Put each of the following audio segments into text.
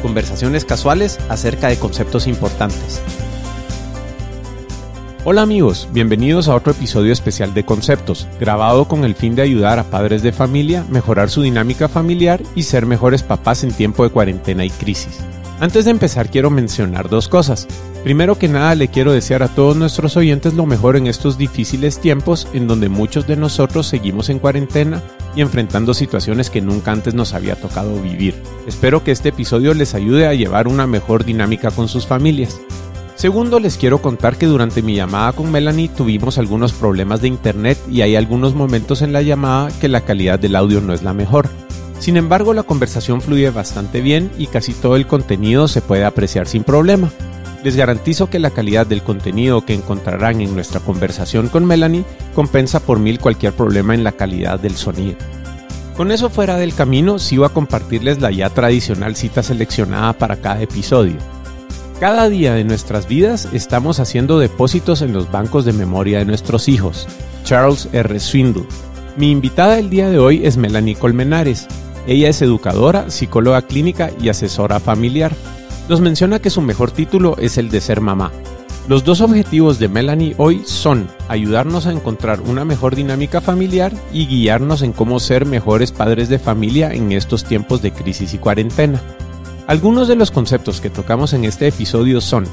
conversaciones casuales acerca de conceptos importantes. Hola amigos, bienvenidos a otro episodio especial de Conceptos, grabado con el fin de ayudar a padres de familia, mejorar su dinámica familiar y ser mejores papás en tiempo de cuarentena y crisis. Antes de empezar quiero mencionar dos cosas. Primero que nada le quiero desear a todos nuestros oyentes lo mejor en estos difíciles tiempos en donde muchos de nosotros seguimos en cuarentena y enfrentando situaciones que nunca antes nos había tocado vivir. Espero que este episodio les ayude a llevar una mejor dinámica con sus familias. Segundo, les quiero contar que durante mi llamada con Melanie tuvimos algunos problemas de internet y hay algunos momentos en la llamada que la calidad del audio no es la mejor. Sin embargo, la conversación fluye bastante bien y casi todo el contenido se puede apreciar sin problema. Les garantizo que la calidad del contenido que encontrarán en nuestra conversación con Melanie compensa por mil cualquier problema en la calidad del sonido. Con eso fuera del camino, sigo a compartirles la ya tradicional cita seleccionada para cada episodio. Cada día de nuestras vidas estamos haciendo depósitos en los bancos de memoria de nuestros hijos. Charles R. Swindle. Mi invitada el día de hoy es Melanie Colmenares, ella es educadora, psicóloga clínica y asesora familiar. Nos menciona que su mejor título es el de ser mamá. Los dos objetivos de Melanie hoy son ayudarnos a encontrar una mejor dinámica familiar y guiarnos en cómo ser mejores padres de familia en estos tiempos de crisis y cuarentena. Algunos de los conceptos que tocamos en este episodio son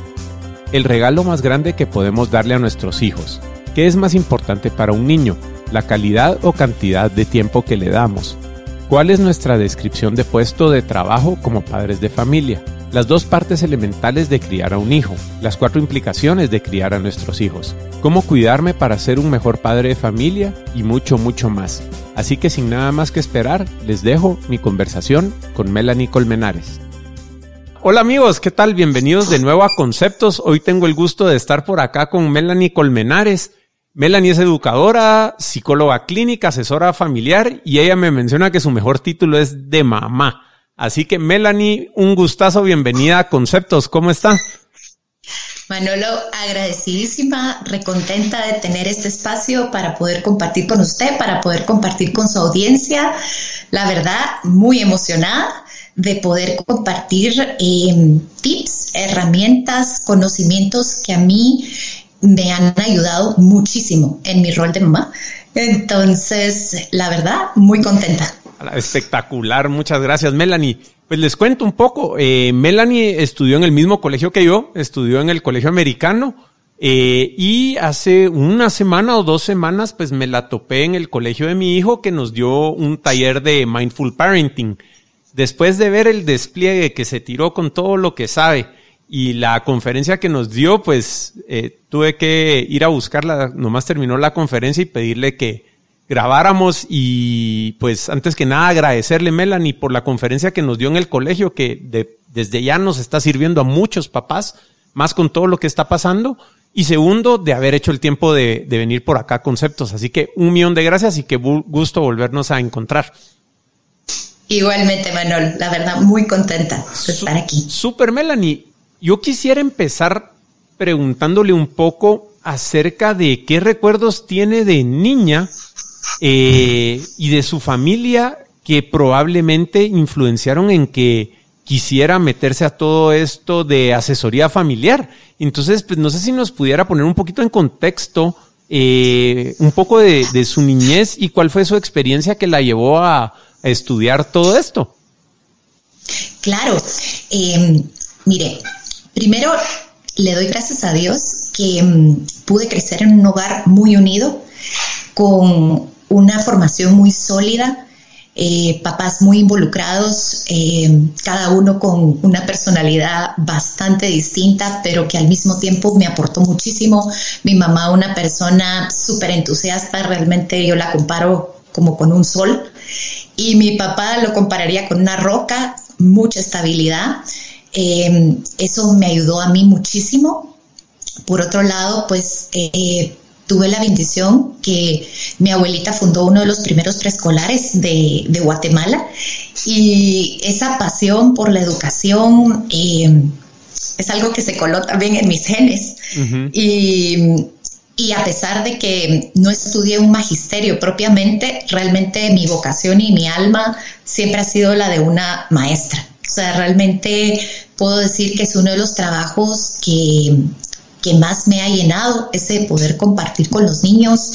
el regalo más grande que podemos darle a nuestros hijos. ¿Qué es más importante para un niño? ¿La calidad o cantidad de tiempo que le damos? ¿Cuál es nuestra descripción de puesto de trabajo como padres de familia? Las dos partes elementales de criar a un hijo, las cuatro implicaciones de criar a nuestros hijos, cómo cuidarme para ser un mejor padre de familia y mucho, mucho más. Así que sin nada más que esperar, les dejo mi conversación con Melanie Colmenares. Hola amigos, ¿qué tal? Bienvenidos de nuevo a Conceptos. Hoy tengo el gusto de estar por acá con Melanie Colmenares. Melanie es educadora, psicóloga clínica, asesora familiar y ella me menciona que su mejor título es de mamá. Así que Melanie, un gustazo, bienvenida a Conceptos, ¿cómo está? Manolo, agradecidísima, recontenta de tener este espacio para poder compartir con usted, para poder compartir con su audiencia. La verdad, muy emocionada de poder compartir eh, tips, herramientas, conocimientos que a mí me han ayudado muchísimo en mi rol de mamá. Entonces, la verdad, muy contenta. Espectacular, muchas gracias, Melanie. Pues les cuento un poco. Eh, Melanie estudió en el mismo colegio que yo, estudió en el colegio americano. Eh, y hace una semana o dos semanas, pues me la topé en el colegio de mi hijo que nos dio un taller de mindful parenting. Después de ver el despliegue que se tiró con todo lo que sabe, y la conferencia que nos dio, pues eh, tuve que ir a buscarla, nomás terminó la conferencia y pedirle que grabáramos y pues antes que nada agradecerle Melanie por la conferencia que nos dio en el colegio, que desde ya nos está sirviendo a muchos papás, más con todo lo que está pasando. Y segundo, de haber hecho el tiempo de, de venir por acá conceptos. Así que un millón de gracias y qué gusto volvernos a encontrar. Igualmente, Manuel, la verdad, muy contenta de estar aquí. Super, Melanie. Yo quisiera empezar preguntándole un poco acerca de qué recuerdos tiene de niña eh, y de su familia que probablemente influenciaron en que quisiera meterse a todo esto de asesoría familiar. Entonces, pues no sé si nos pudiera poner un poquito en contexto eh, un poco de, su niñez y cuál fue su experiencia que la llevó a, estudiar todo esto. Claro, eh, mire, Primero, le doy gracias a Dios que mm, pude crecer en un hogar muy unido, con una formación muy sólida, eh, papás muy involucrados, eh, cada uno con una personalidad bastante distinta, pero que al mismo tiempo me aportó muchísimo. Mi mamá, una persona súper entusiasta, realmente yo la comparo como con un sol, y mi papá lo compararía con una roca, mucha estabilidad. Em, eso me ayudó a mí muchísimo. Por otro lado, pues eh, tuve la bendición que mi abuelita fundó uno de los primeros preescolares de, Guatemala y esa pasión por la educación em, es algo que se coló también en mis genes. y, y a pesar de que no estudié un magisterio propiamente, realmente mi vocación y mi alma siempre ha sido la de una maestra. O sea, realmente puedo decir que es uno de los trabajos que, más me ha llenado, ese poder compartir con los niños.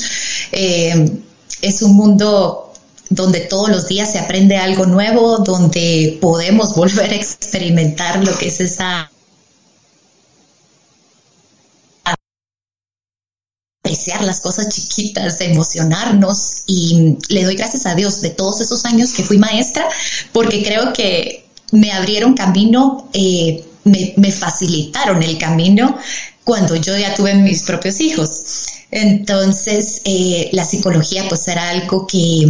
Eh, es un mundo donde todos los días se aprende algo nuevo, donde podemos volver a experimentar lo que es esa apreciar las cosas chiquitas, emocionarnos y le doy gracias a Dios de todos esos años que fui maestra porque creo que me abrieron camino, eh, me, facilitaron el camino cuando yo ya tuve mis propios hijos. Entonces, eh, la psicología pues era algo que,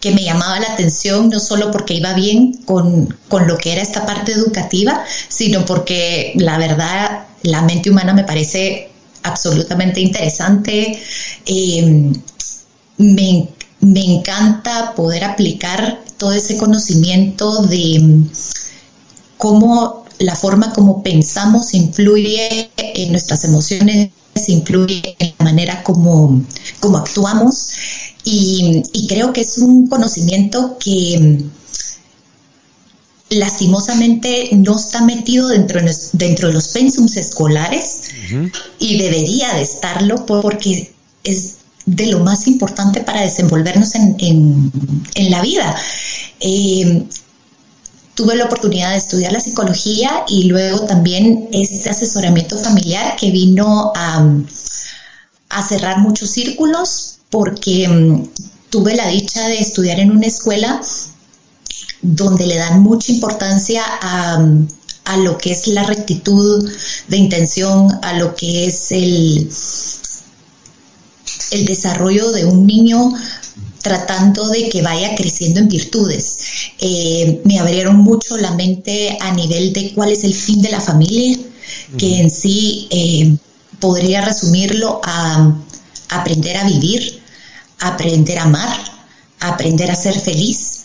que, me llamaba la atención, no solo porque iba bien con, con, lo que era esta parte educativa, sino porque la verdad, la mente humana me parece absolutamente interesante. Eh, me, encanta poder aplicar todo ese conocimiento de cómo la forma como pensamos influye en nuestras emociones, influye en la manera como, como actuamos. Y, creo que es un conocimiento que mm, lastimosamente no está metido dentro, dentro de los pensums escolares y debería de estarlo porque es de lo más importante para desenvolvernos en, la vida. Eh, tuve la oportunidad de estudiar la psicología y luego también este asesoramiento familiar que vino a, a cerrar muchos círculos porque mm, tuve la dicha de estudiar en una escuela donde le dan mucha importancia a, lo que es la rectitud de intención, a lo que es el, el desarrollo de un niño tratando de que vaya creciendo en virtudes. Eh, me abrieron mucho la mente a nivel de cuál es el fin de la familia, que en sí eh, podría resumirlo a aprender a vivir, aprender a amar, aprender a ser feliz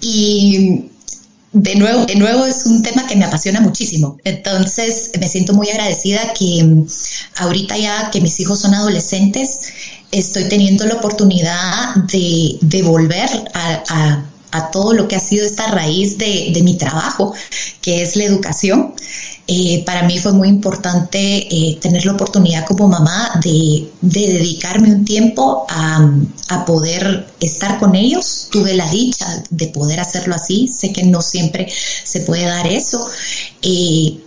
y de nuevo, de nuevo es un tema que me apasiona muchísimo. Entonces me siento muy agradecida que mm, ahorita ya que mis hijos son adolescentes, estoy teniendo la oportunidad de, volver a, todo lo que ha sido esta raíz de, mi trabajo, que es la educación. Eh, para mí fue muy importante eh, tener la oportunidad como mamá de, dedicarme un tiempo a, poder estar con ellos. Tuve la dicha de poder hacerlo así. Sé que no siempre se puede dar eso. Eh,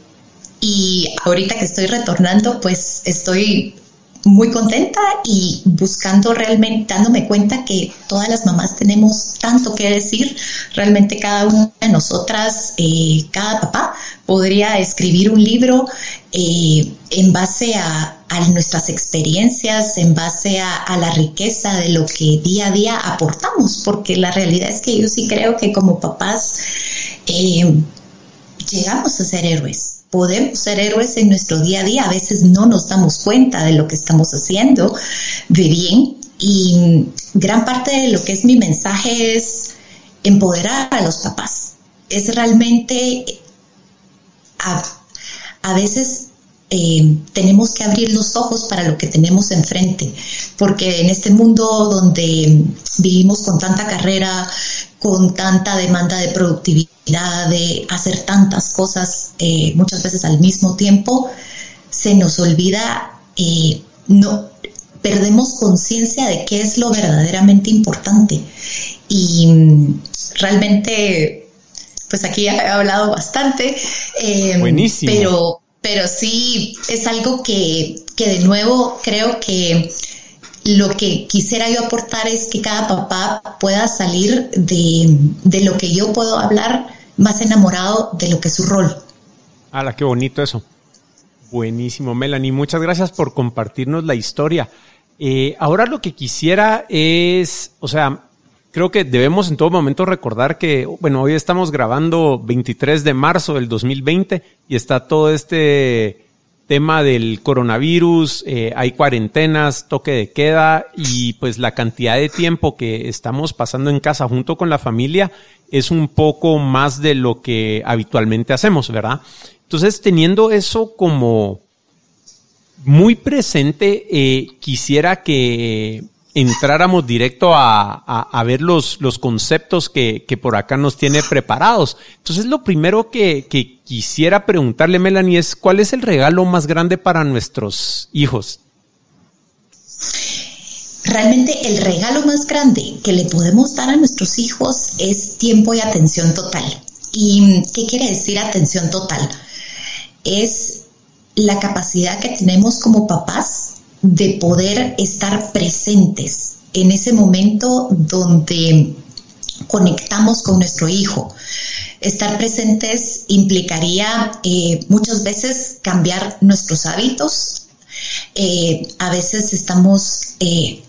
y ahorita que estoy retornando, pues estoy muy contenta y buscando realmente, dándome cuenta que todas las mamás tenemos tanto que decir, realmente cada una de nosotras, eh, cada papá podría escribir un libro eh, en base a, nuestras experiencias, en base a, la riqueza de lo que día a día aportamos, porque la realidad es que yo sí creo que como papás eh, llegamos a ser héroes podemos ser héroes en nuestro día a día. A veces no nos damos cuenta de lo que estamos haciendo de bien. Y gran parte de lo que es mi mensaje es empoderar a los papás. Es realmente, a, veces eh, tenemos que abrir los ojos para lo que tenemos enfrente, porque en este mundo donde vivimos con tanta carrera, con tanta demanda de productividad, de hacer tantas cosas eh, muchas veces al mismo tiempo, se nos olvida, eh, no, perdemos conciencia de qué es lo verdaderamente importante. Y mm, realmente, pues aquí he hablado bastante, eh, Buenísimo. pero, pero sí es algo que, que de nuevo creo que lo que quisiera yo aportar es que cada papá pueda salir de, lo que yo puedo hablar más enamorado de lo que es su rol. ¡Hala, qué bonito eso! Buenísimo, Melanie. Muchas gracias por compartirnos la historia. Eh, ahora lo que quisiera es, o sea, creo que debemos en todo momento recordar que, bueno, hoy estamos grabando 23 de marzo del 2020 y está todo este tema del coronavirus, eh, hay cuarentenas, toque de queda y pues la cantidad de tiempo que estamos pasando en casa junto con la familia es un poco más de lo que habitualmente hacemos, ¿verdad? Entonces, teniendo eso como muy presente, eh, quisiera que entráramos directo a, ver los, los conceptos que, por acá nos tiene preparados. Entonces, lo primero que, que quisiera preguntarle, Melanie, es ¿cuál es el regalo más grande para nuestros hijos? Realmente el regalo más grande que le podemos dar a nuestros hijos es tiempo y atención total. ¿Y qué quiere decir atención total? Es la capacidad que tenemos como papás de poder estar presentes en ese momento donde conectamos con nuestro hijo. Estar presentes implicaría eh, muchas veces cambiar nuestros hábitos. Eh, a veces estamos eh,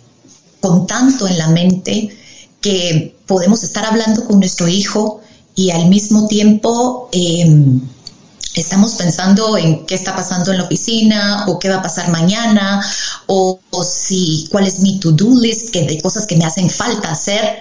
con tanto en la mente que podemos estar hablando con nuestro hijo y al mismo tiempo estamos pensando en qué está pasando en la oficina o qué va a pasar mañana o, si cuál es mi to-do list que de cosas que me hacen falta hacer.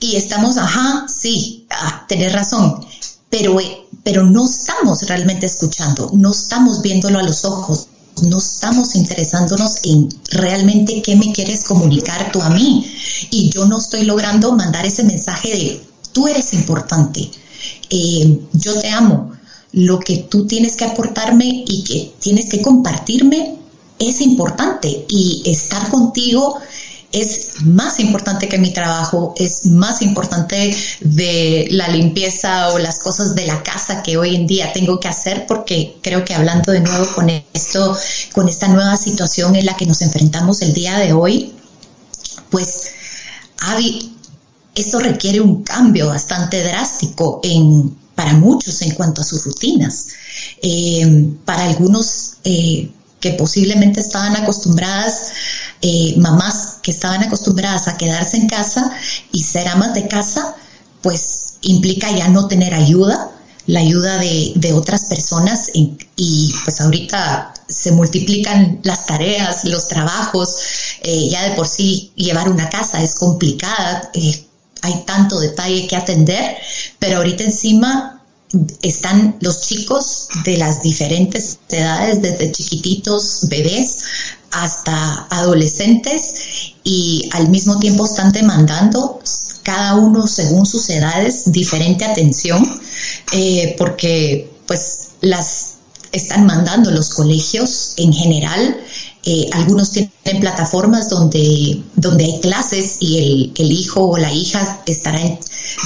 Y estamos, ajá, sí, ah, tenés razón, pero, pero no estamos realmente escuchando, no estamos viéndolo a los ojos, no estamos interesándonos en realmente qué me quieres comunicar tú a mí. Y yo no estoy logrando mandar ese mensaje de tú eres importante, eh, yo te amo, lo que tú tienes que aportarme y que tienes que compartirme es importante. Y estar contigo es más importante que mi trabajo, es más importante de la limpieza o las cosas de la casa que hoy en día tengo que hacer porque creo que hablando de nuevo con esto, con esta nueva situación en la que nos enfrentamos el día de hoy, pues esto requiere un cambio bastante drástico en para muchos en cuanto a sus rutinas. Eh, para algunos eh, que posiblemente estaban acostumbradas, eh, mamás que estaban acostumbradas a quedarse en casa y ser amas de casa, pues implica ya no tener ayuda, la ayuda de, otras personas y pues ahorita se multiplican las tareas, los trabajos, ya de por sí llevar una casa es complicada, hay tanto detalle que atender, pero ahorita encima están los chicos de las diferentes edades, desde chiquititos, bebés, hasta adolescentes, y al mismo tiempo están demandando cada uno según sus edades diferente atención, eh, porque pues las están mandando los colegios en general eh, algunos tienen plataformas donde, donde hay clases y el, el, hijo o la hija estará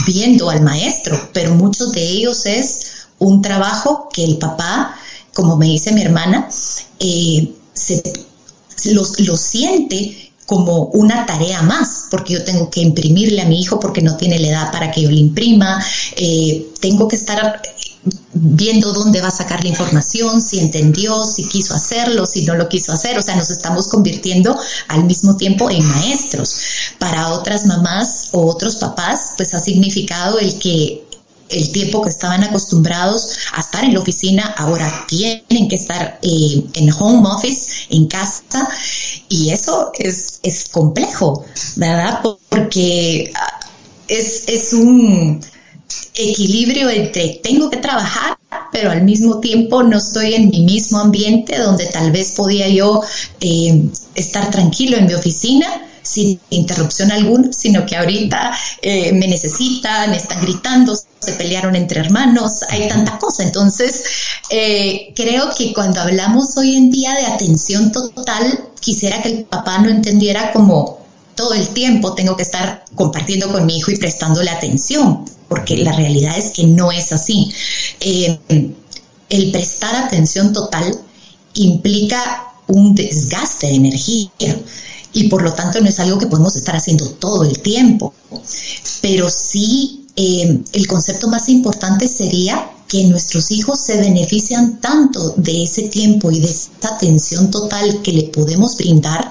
viendo al maestro, pero muchos de ellos es un trabajo que el papá, como me dice mi hermana, eh, se, lo, siente como una tarea más, porque yo tengo que imprimirle a mi hijo porque no tiene la edad para que yo le imprima, eh, tengo que estar viendo dónde va a sacar la información, si entendió, si quiso hacerlo, si no lo quiso hacer. O sea, nos estamos convirtiendo al mismo tiempo en maestros. Para otras mamás o otros papás, pues ha significado el que el tiempo que estaban acostumbrados a estar en la oficina, ahora tienen que estar eh, en home office, en casa, y eso es, es complejo, ¿verdad? Porque ah, es, es un equilibrio entre tengo que trabajar, pero al mismo tiempo no estoy en mi mismo ambiente donde tal vez podía yo eh, estar tranquilo en mi oficina sin interrupción alguna, sino que ahorita eh, me necesitan, están gritando, se pelearon entre hermanos, hay tanta cosa. Entonces, eh, creo que cuando hablamos hoy en día de atención total, quisiera que el papá no entendiera como todo el tiempo tengo que estar compartiendo con mi hijo y prestándole atención, porque la realidad es que no es así. Eh, el prestar atención total implica un desgaste de energía y por lo tanto no es algo que podemos estar haciendo todo el tiempo. Pero sí, eh, el concepto más importante sería que nuestros hijos se benefician tanto de ese tiempo y de esa atención total que le podemos brindar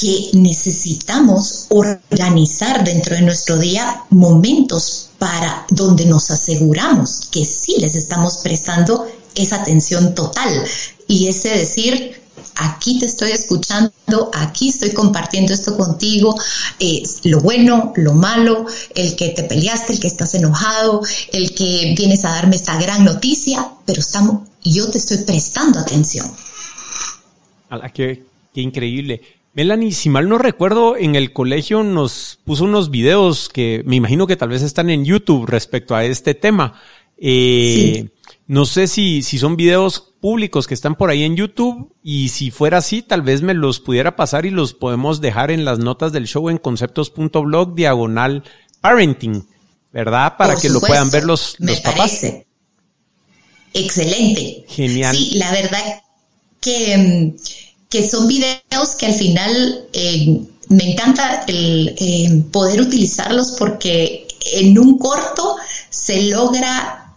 que necesitamos organizar dentro de nuestro día momentos para donde nos aseguramos que sí les estamos prestando esa atención total y ese decir, aquí te estoy escuchando, aquí estoy compartiendo esto contigo, eh, lo bueno, lo malo, el que te peleaste, el que estás enojado, el que vienes a darme esta gran noticia, pero estamos, yo te estoy prestando atención. qué, qué increíble. Melanie, si mal no recuerdo, en el colegio nos puso unos videos que me imagino que tal vez están en YouTube respecto a este tema. Eh, no sé si, si son videos públicos que están por ahí en YouTube y si fuera así, tal vez me los pudiera pasar y los podemos dejar en las notas del show en conceptos.blog diagonal parenting, ¿verdad? Para que lo puedan ver los, los papás. Excelente. Genial. Sí, la verdad que que son videos que al final eh, me encanta el eh, poder utilizarlos porque en un corto se logra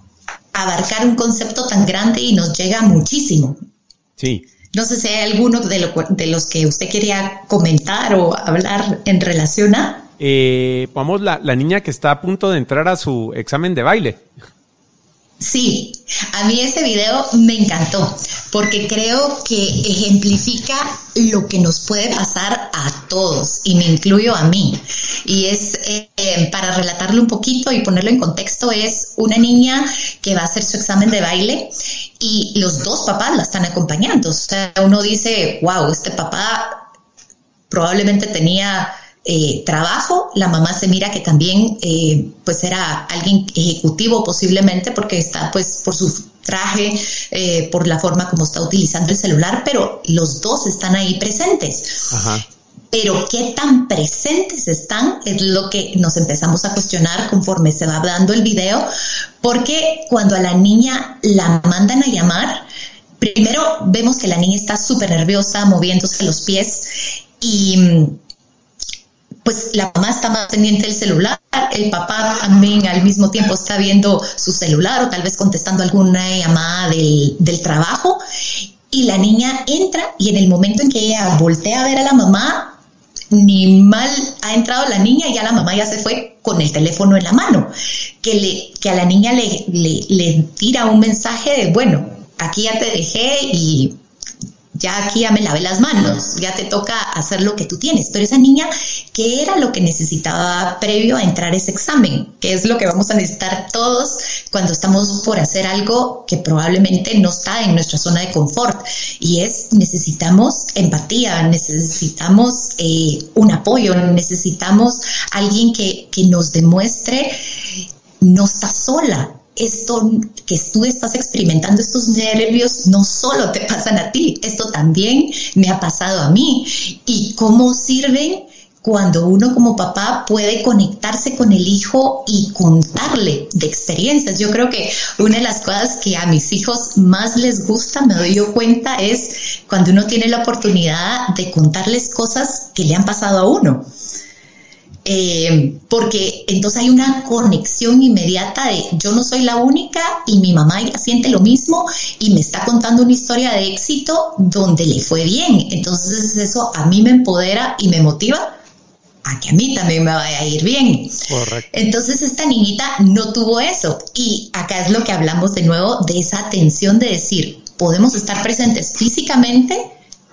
abarcar un concepto tan grande y nos llega muchísimo. Sí. No sé si hay alguno de, de los que usted quería comentar o hablar en relación a. Eh, vamos, la, la niña que está a punto de entrar a su examen de baile. Sí, a mí ese video me encantó porque creo que ejemplifica lo que nos puede pasar a todos y me incluyo a mí. Y es, eh, para relatarlo un poquito y ponerlo en contexto, es una niña que va a hacer su examen de baile y los dos papás la están acompañando. O sea, uno dice, wow, este papá probablemente tenía eh, trabajo, la mamá se mira que también eh, pues era alguien ejecutivo posiblemente porque está pues por su traje, eh, por la forma como está utilizando el celular, pero los dos están ahí presentes. Pero qué tan presentes están es lo que nos empezamos a cuestionar conforme se va dando el video, porque cuando a la niña la mandan a llamar, primero vemos que la niña está súper nerviosa, moviéndose los pies y pues la mamá está más pendiente del celular, el papá también al mismo tiempo está viendo su celular o tal vez contestando alguna llamada del, del trabajo y la niña entra y en el momento en que ella voltea a ver a la mamá, ni mal ha entrado la niña y ya la mamá ya se fue con el teléfono en la mano, que, le, que a la niña le, le, le tira un mensaje de, bueno, aquí ya te dejé y ya aquí ya me lavé las manos, ya te toca hacer lo que tú tienes. Pero esa niña, ¿qué era lo que necesitaba previo a entrar ese examen? ¿Qué es lo que vamos a necesitar todos cuando estamos por hacer algo que probablemente no está en nuestra zona de confort? Y es, necesitamos empatía, necesitamos eh, un apoyo, necesitamos alguien que, que nos demuestre no está sola, esto que tú estás experimentando, estos nervios, no solo te pasan a ti, esto también me ha pasado a mí. ¿Y cómo sirven? cuando uno como papá puede conectarse con el hijo y contarle de experiencias. Yo creo que una de las cosas que a mis hijos más les gusta, me doy cuenta, es cuando uno tiene la oportunidad de contarles cosas que le han pasado a uno. Eh, porque entonces hay una conexión inmediata de yo no soy la única y mi mamá siente lo mismo y me está contando una historia de éxito donde le fue bien. Entonces eso a mí me empodera y me motiva a que a mí también me vaya a ir bien. Entonces esta niñita no tuvo eso y acá es lo que hablamos de nuevo de esa atención de decir, podemos estar presentes físicamente,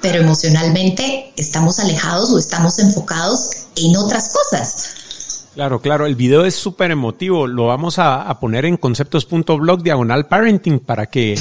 pero emocionalmente estamos alejados o estamos enfocados en otras cosas. Claro, claro, el video es súper emotivo, lo vamos a, poner en conceptos.blog diagonal parenting para que,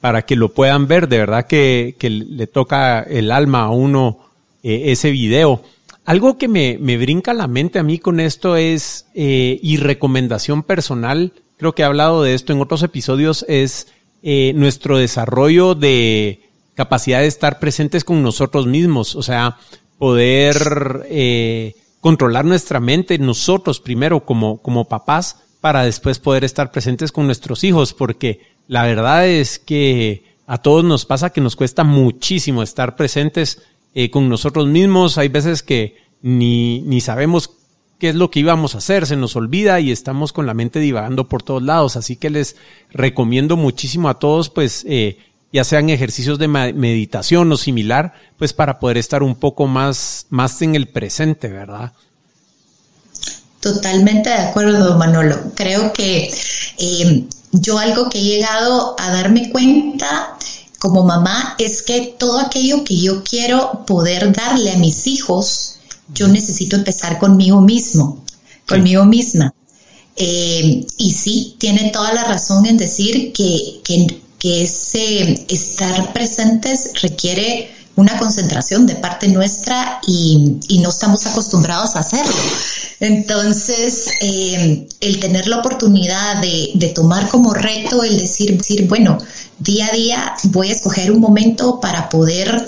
para que lo puedan ver, de verdad que, le toca el alma a uno eh, ese video. Algo que me, me, brinca la mente a mí con esto es, eh, y recomendación personal, creo que he hablado de esto en otros episodios, es eh, nuestro desarrollo de capacidad de estar presentes con nosotros mismos, o sea, poder eh, controlar nuestra mente nosotros primero como, como papás para después poder estar presentes con nuestros hijos, porque la verdad es que a todos nos pasa que nos cuesta muchísimo estar presentes eh, con nosotros mismos. Hay veces que ni, ni sabemos qué es lo que íbamos a hacer, se nos olvida y estamos con la mente divagando por todos lados. Así que les recomiendo muchísimo a todos, pues, eh, ya sean ejercicios de meditación o similar, pues para poder estar un poco más, más en el presente, ¿verdad? Totalmente de acuerdo, Manolo. Creo que eh, yo algo que he llegado a darme cuenta como mamá es que todo aquello que yo quiero poder darle a mis hijos, yo necesito empezar conmigo mismo, conmigo misma. Eh, y sí, tiene toda la razón en decir que, que ese estar presentes requiere una concentración de parte nuestra y, no estamos acostumbrados a hacerlo. Entonces, eh, el tener la oportunidad de, tomar como reto el decir, decir, bueno, día a día voy a escoger un momento para poder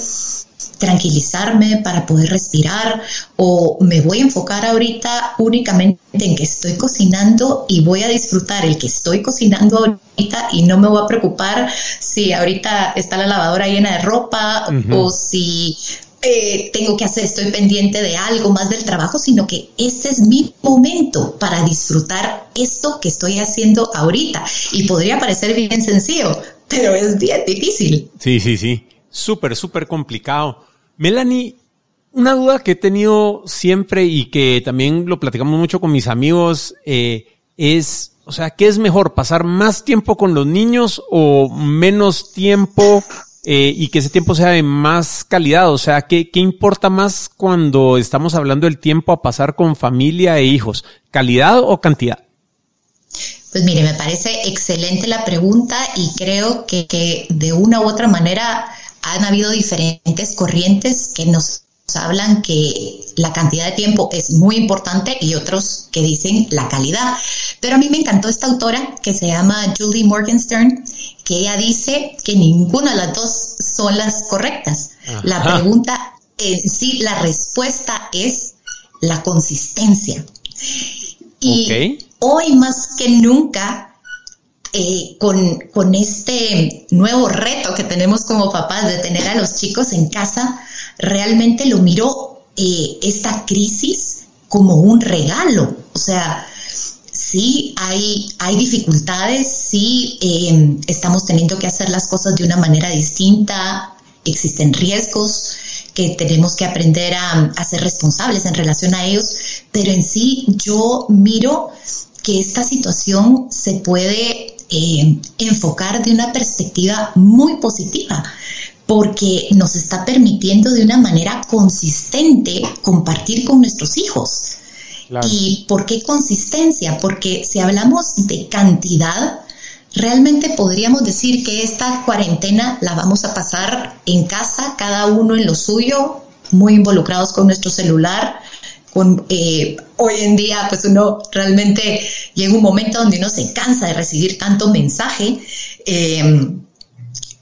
tranquilizarme, para poder respirar o me voy a enfocar ahorita únicamente en que estoy cocinando y voy a disfrutar el que estoy cocinando ahorita y no me voy a preocupar si ahorita está la lavadora llena de ropa o si eh, tengo que hacer, estoy pendiente de algo más del trabajo, sino que este es mi momento para disfrutar esto que estoy haciendo ahorita. Y podría parecer bien sencillo, pero es bien difícil. Sí, sí, sí. Súper, súper complicado. Melanie, una duda que he tenido siempre y que también lo platicamos mucho con mis amigos eh, es, o sea, ¿qué es mejor? ¿Pasar más tiempo con los niños o menos tiempo eh, y que ese tiempo sea de más calidad? O sea, ¿qué, ¿qué importa más cuando estamos hablando del tiempo a pasar con familia e hijos? ¿Calidad o cantidad? Pues mire, me parece excelente la pregunta y creo que, que de una u otra manera han habido diferentes corrientes que nos hablan que la cantidad de tiempo es muy importante y otros que dicen la calidad. Pero a mí me encantó esta autora que se llama Julie Morgenstern, que ella dice que ninguna de las dos son las correctas. La pregunta en sí, la respuesta es la consistencia. Y hoy más que nunca eh, con, este nuevo reto que tenemos como papás de tener a los chicos en casa, realmente lo miro eh, esta crisis como un regalo. O sea, sí hay, hay dificultades, sí em, estamos teniendo que hacer las cosas de una manera distinta, existen riesgos que tenemos que aprender a, a ser responsables en relación a ellos, pero en sí yo miro que esta situación se puede eh, enfocar de una perspectiva muy positiva porque nos está permitiendo de una manera consistente compartir con nuestros hijos. ¿Y por qué consistencia? Porque si hablamos de cantidad, realmente podríamos decir que esta cuarentena la vamos a pasar en casa, cada uno en lo suyo, muy involucrados con nuestro celular, con, eh, hoy en día, pues uno realmente llega un momento donde uno se cansa de recibir tanto mensaje. Em,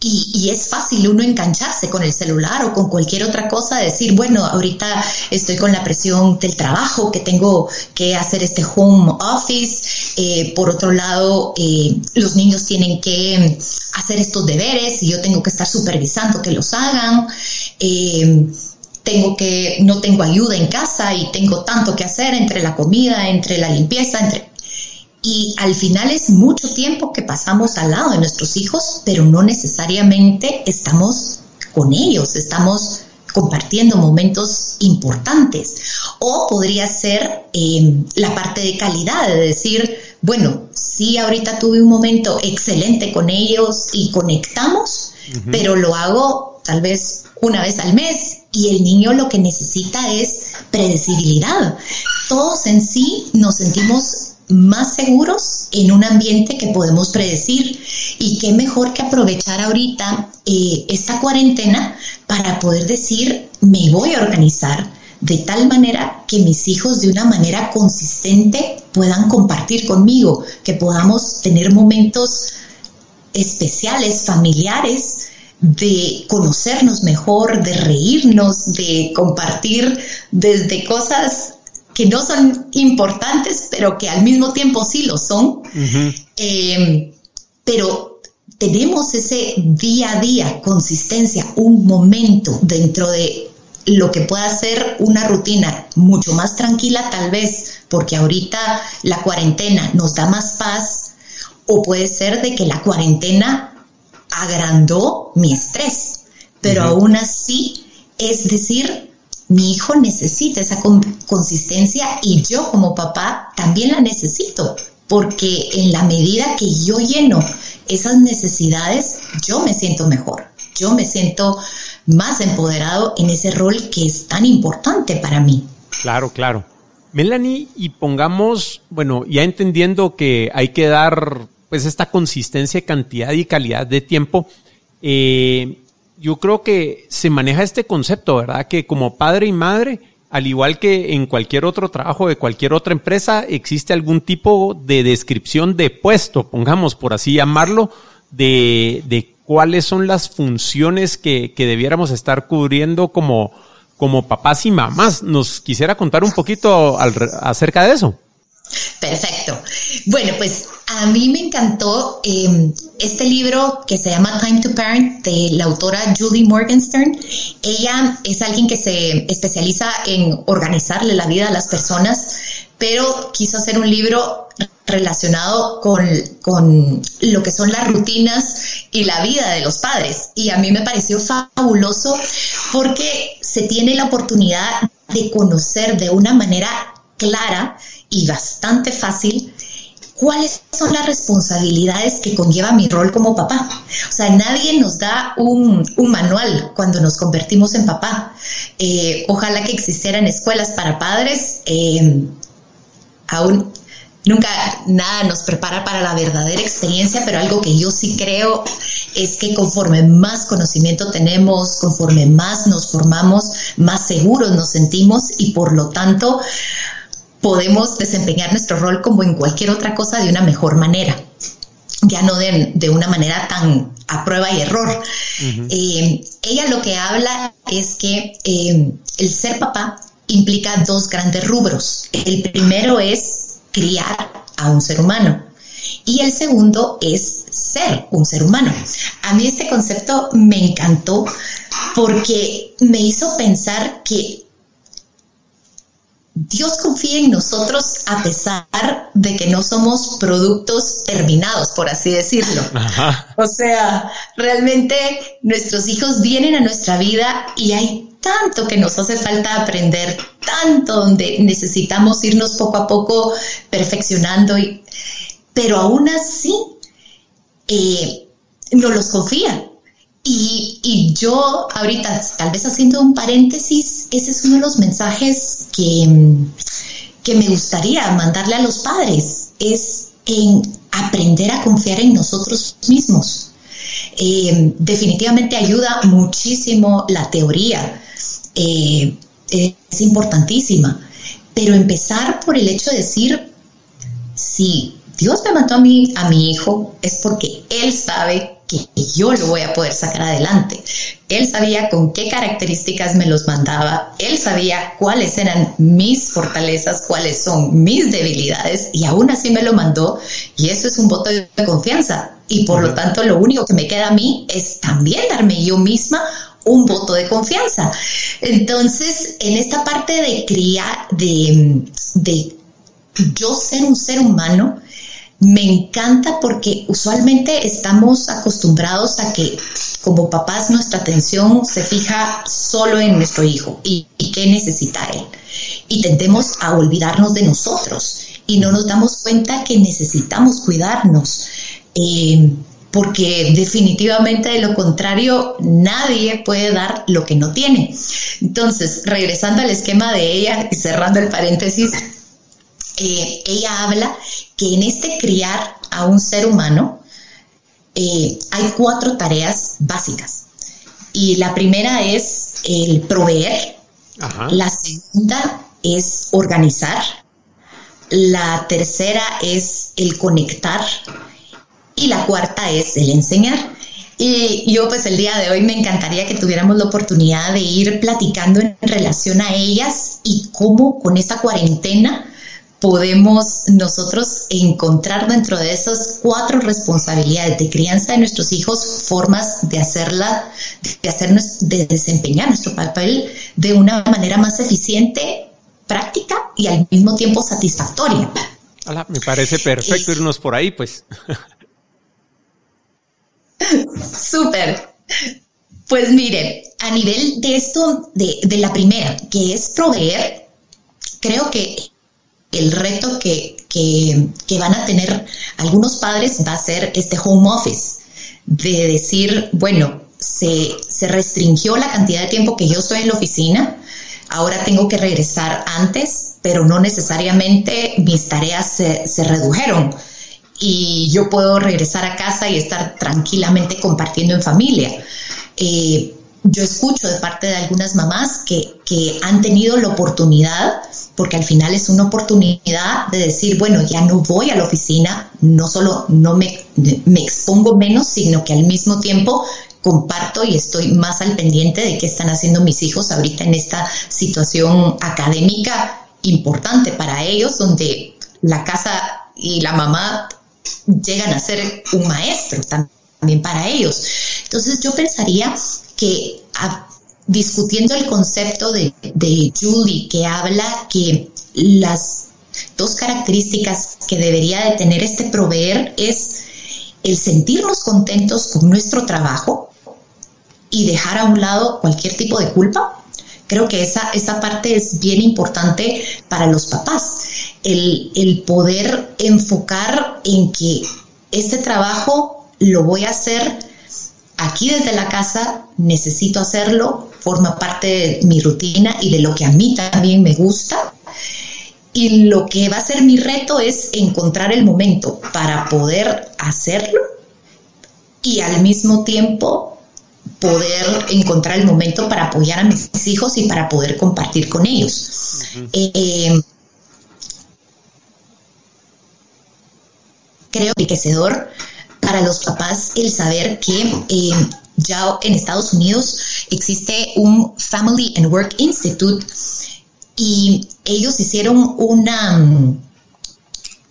y, es fácil uno engancharse con el celular o con cualquier otra cosa, decir, bueno, ahorita estoy con la presión del trabajo, que tengo que hacer este home office. Eh, por otro lado, eh, los niños tienen que hacer estos deberes y yo tengo que estar supervisando que los hagan. Eh, tengo que, no tengo ayuda en casa y tengo tanto que hacer entre la comida, entre la limpieza, entre... Y al final es mucho tiempo que pasamos al lado de nuestros hijos, pero no necesariamente estamos con ellos, estamos compartiendo momentos importantes. O podría ser em, la parte de calidad, de decir, bueno, sí, ahorita tuve un momento excelente con ellos y conectamos, pero lo hago tal vez una vez al mes y el niño lo que necesita es predecibilidad. Todos en sí nos sentimos más seguros en un ambiente que podemos predecir y qué mejor que aprovechar ahorita eh, esta cuarentena para poder decir me voy a organizar de tal manera que mis hijos de una manera consistente puedan compartir conmigo, que podamos tener momentos especiales, familiares, de conocernos mejor, de reírnos, de compartir desde cosas que no son importantes, pero que al mismo tiempo sí lo son. Em, pero tenemos ese día a día, consistencia, un momento dentro de lo que pueda ser una rutina mucho más tranquila tal vez, porque ahorita la cuarentena nos da más paz, o puede ser de que la cuarentena agrandó mi estrés, pero aún así, es decir, mi hijo necesita esa consistencia y yo como papá también la necesito, porque en la medida que yo lleno esas necesidades, yo me siento mejor, yo me siento más empoderado en ese rol que es tan importante para mí. Claro, claro. Melanie, y pongamos, bueno, ya entendiendo que hay que dar pues esta consistencia, cantidad y calidad de tiempo, eh, yo creo que se maneja este concepto, ¿verdad? Que como padre y madre, al igual que en cualquier otro trabajo de cualquier otra empresa, existe algún tipo de descripción de puesto, pongamos por así llamarlo, de, de cuáles son las funciones que, que debiéramos estar cubriendo como, como papás y mamás. ¿Nos quisiera contar un poquito acerca de eso? Perfecto. Bueno, pues a mí me encantó em, este libro que se llama Time to Parent de la autora Julie Morgenstern. Ella es alguien que se especializa en organizarle la vida a las personas, pero quiso hacer un libro relacionado con, con, lo que son las rutinas y la vida de los padres. Y a mí me pareció fabuloso porque se tiene la oportunidad de conocer de una manera clara y bastante fácil cuáles son las responsabilidades que conlleva mi rol como papá. O sea, nadie nos da un, manual cuando nos convertimos en papá. Eh, ojalá que existieran escuelas para padres. Eh, aún nunca nada nos prepara para la verdadera experiencia, pero algo que yo sí creo es que conforme más conocimiento tenemos, conforme más nos formamos, más seguros nos sentimos y por lo tanto podemos desempeñar nuestro rol como en cualquier otra cosa de una mejor manera, ya no de, una manera tan a prueba y error. Eh, ella lo que habla es que eh, el ser papá implica dos grandes rubros. El primero es criar a un ser humano y el segundo es ser un ser humano. A mí este concepto me encantó porque me hizo pensar que Dios confía en nosotros a pesar de que no somos productos terminados, por así decirlo. O sea, realmente nuestros hijos vienen a nuestra vida y hay tanto que nos hace falta aprender, tanto donde necesitamos irnos poco a poco perfeccionando, y, pero aún así eh, nos los confía. Y, y, yo ahorita, tal vez haciendo un paréntesis, ese es uno de los mensajes que, que me gustaría mandarle a los padres, es en aprender a confiar en nosotros mismos. Eh, definitivamente ayuda muchísimo la teoría, eh, es importantísima, pero empezar por el hecho de decir, si Dios me mató a a mi hijo, es porque Él sabe que yo lo voy a poder sacar adelante. Él sabía con qué características me los mandaba, él sabía cuáles eran mis fortalezas, cuáles son mis debilidades y aún así me lo mandó y eso es un voto de confianza y por lo tanto lo único que me queda a mí es también darme yo misma un voto de confianza. Entonces, en esta parte de criar, de, de yo ser un ser humano, me encanta porque usualmente estamos acostumbrados a que como papás nuestra atención se fija solo en nuestro hijo y, qué necesita él. Y tendemos a olvidarnos de nosotros y no nos damos cuenta que necesitamos cuidarnos. Eh, porque definitivamente de lo contrario nadie puede dar lo que no tiene. Entonces, regresando al esquema de ella y cerrando el paréntesis, eh, ella habla que en este criar a un ser humano eh, hay cuatro tareas básicas. Y la primera es el proveer, la segunda es organizar, la tercera es el conectar y la cuarta es el enseñar. Y yo pues el día de hoy me encantaría que tuviéramos la oportunidad de ir platicando en relación a ellas y cómo con esta cuarentena podemos nosotros encontrar dentro de esas cuatro responsabilidades de crianza de nuestros hijos formas de hacerla, de hacernos, de desempeñar nuestro papel de una manera más eficiente, práctica y al mismo tiempo satisfactoria. me parece perfecto irnos por ahí, pues. Súper. Pues mire, a nivel de esto, de, la primera, que es proveer, creo que el reto que, van a tener algunos padres va a ser este home office, de decir, bueno, se, se, restringió la cantidad de tiempo que yo estoy en la oficina, ahora tengo que regresar antes, pero no necesariamente mis tareas se, se redujeron y yo puedo regresar a casa y estar tranquilamente compartiendo en familia. Eh, yo escucho de parte de algunas mamás que, han tenido la oportunidad, porque al final es una oportunidad de decir, bueno, ya no voy a la oficina, no solo no me, me expongo menos, sino que al mismo tiempo comparto y estoy más al pendiente de qué están haciendo mis hijos ahorita en esta situación académica importante para ellos, donde la casa y la mamá llegan a ser un maestro también para ellos. Entonces yo pensaría que discutiendo el concepto de, de Julie, que habla que las dos características que debería de tener este proveer es el sentirnos contentos con nuestro trabajo y dejar a un lado cualquier tipo de culpa. Creo que esa, esa parte es bien importante para los papás, el, el poder enfocar en que este trabajo lo voy a hacer aquí desde la casa, necesito hacerlo, forma parte de mi rutina y de lo que a mí también me gusta. Y lo que va a ser mi reto es encontrar el momento para poder hacerlo y al mismo tiempo poder encontrar el momento para apoyar a mis hijos y para poder compartir con ellos. Eh, creo enriquecedor para los papás el saber que eh, ya en Estados Unidos existe un Family and Work Institute y ellos hicieron una,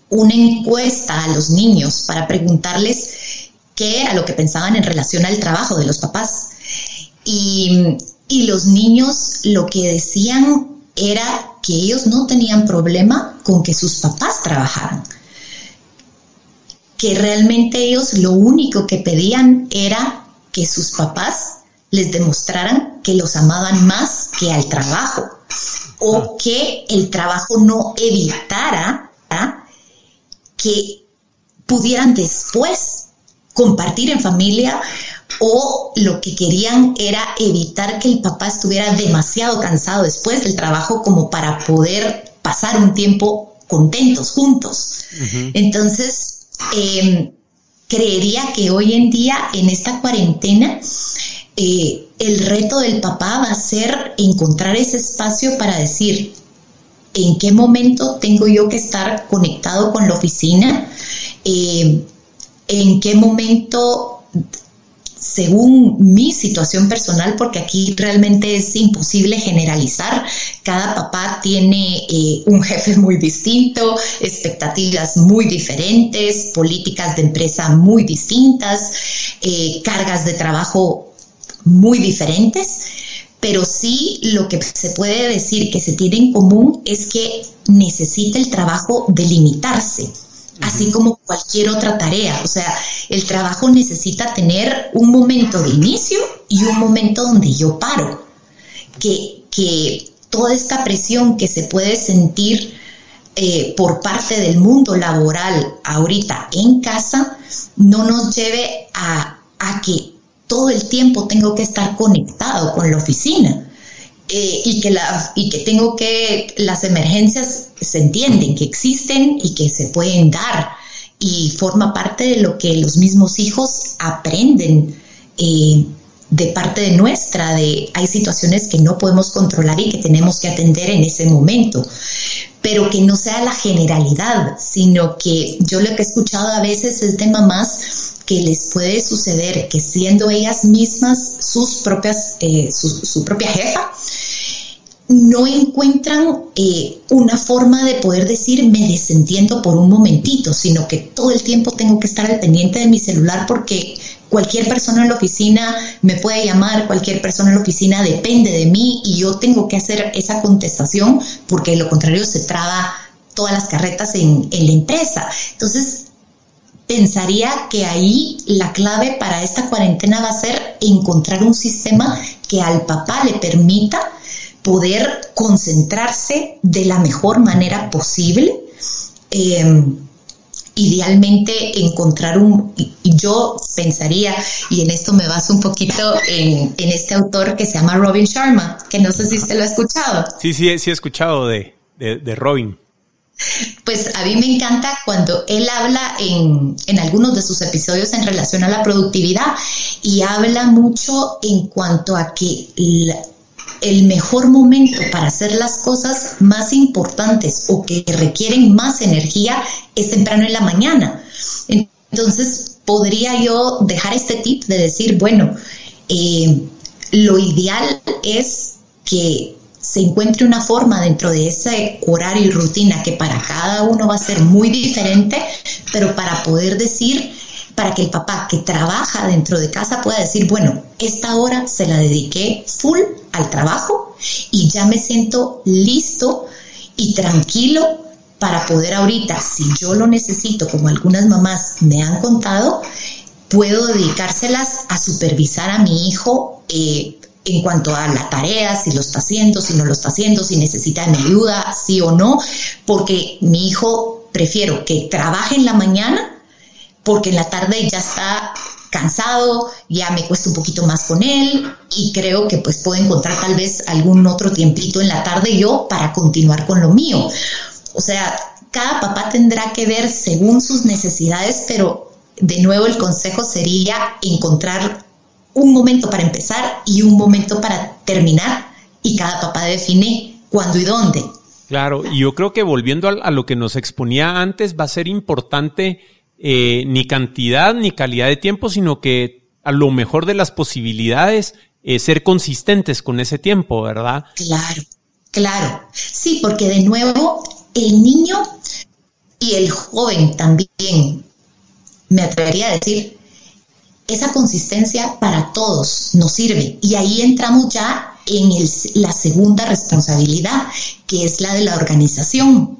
una encuesta a los niños para preguntarles qué era lo que pensaban en relación al trabajo de los papás. Y, y los niños lo que decían era que ellos no tenían problema con que sus papás trabajaran que realmente ellos lo único que pedían era que sus papás les demostraran que los amaban más que al trabajo o que el trabajo no evitara que pudieran después compartir en familia o lo que querían era evitar que el papá estuviera demasiado cansado después del trabajo como para poder pasar un tiempo contentos juntos. Entonces, eh, creería que hoy en día, en esta cuarentena, eh, el reto del papá va a ser encontrar ese espacio para decir, ¿en qué momento tengo yo que estar conectado con la oficina? Eh, ¿En qué momento según mi situación personal, porque aquí realmente es imposible generalizar. Cada papá tiene eh, un jefe muy distinto, expectativas muy diferentes, políticas de empresa muy distintas, eh, cargas de trabajo muy diferentes. Pero sí lo que se puede decir que se tiene en común es que necesita el trabajo delimitarse así como cualquier otra tarea. O sea, el trabajo necesita tener un momento de inicio y un momento donde yo paro. Que, que toda esta presión que se puede sentir eh, por parte del mundo laboral ahorita en casa no nos lleve a, a que todo el tiempo tengo que estar conectado con la oficina. Eh, y, que la, y que tengo que, las emergencias se entienden, que existen y que se pueden dar. Y forma parte de lo que los mismos hijos aprenden eh, de parte de nuestra, de hay situaciones que no podemos controlar y que tenemos que atender en ese momento, pero que no sea la generalidad, sino que yo lo que he escuchado a veces es de mamás que les puede suceder que siendo ellas mismas sus propias, eh, su, propia jefa, no encuentran eh, una forma de poder decir me desentiendo por un momentito, sino que todo el tiempo tengo que estar al pendiente de mi celular porque cualquier persona en la oficina me puede llamar, cualquier persona en la oficina depende de mí y yo tengo que hacer esa contestación porque de lo contrario se traba todas las carretas en, en la empresa. Entonces, pensaría que ahí la clave para esta cuarentena va a ser encontrar un sistema que al papá le permita poder concentrarse de la mejor manera posible. Em, idealmente encontrar un, yo pensaría, y en esto me baso un poquito en, este autor que se llama Robin Sharma, que no sé si usted lo ha escuchado. Sí, sí, sí he escuchado de, de Robin. Pues a mí me encanta cuando él habla en, algunos de sus episodios en relación a la productividad y habla mucho en cuanto a que el mejor momento para hacer las cosas más importantes o que requieren más energía es temprano en la mañana. Entonces, podría yo dejar este tip de decir, bueno, eh, lo ideal es que se encuentre una forma dentro de ese horario y rutina que para cada uno va a ser muy diferente, pero para poder decir, para que el papá que trabaja dentro de casa pueda decir, bueno, esta hora se la dediqué full al trabajo y ya me siento listo y tranquilo para poder ahorita, si yo lo necesito, como algunas mamás me han contado, puedo dedicárselas a supervisar a mi hijo eh, en cuanto a la tarea, si lo está haciendo, si no lo está haciendo, si necesita mi ayuda, sí o no, porque mi hijo prefiero que trabaje en la mañana porque en la tarde ya está cansado, ya me cuesta un poquito más con él y creo que pues puedo encontrar tal vez algún otro tiempito en la tarde yo para continuar con lo mío. O sea, cada papá tendrá que ver según sus necesidades, pero de nuevo el consejo sería encontrar un momento para empezar y un momento para terminar y cada papá define cuándo y dónde. Claro, y yo creo que volviendo a, lo que nos exponía antes, va a ser importante eh, ni cantidad ni calidad de tiempo, sino que a lo mejor de las posibilidades eh, ser consistentes con ese tiempo, ¿verdad? Claro, claro. Sí, porque de nuevo el niño y el joven también, me atrevería a decir, esa consistencia para todos nos sirve. Y ahí entramos ya en la segunda responsabilidad, que es la de la organización.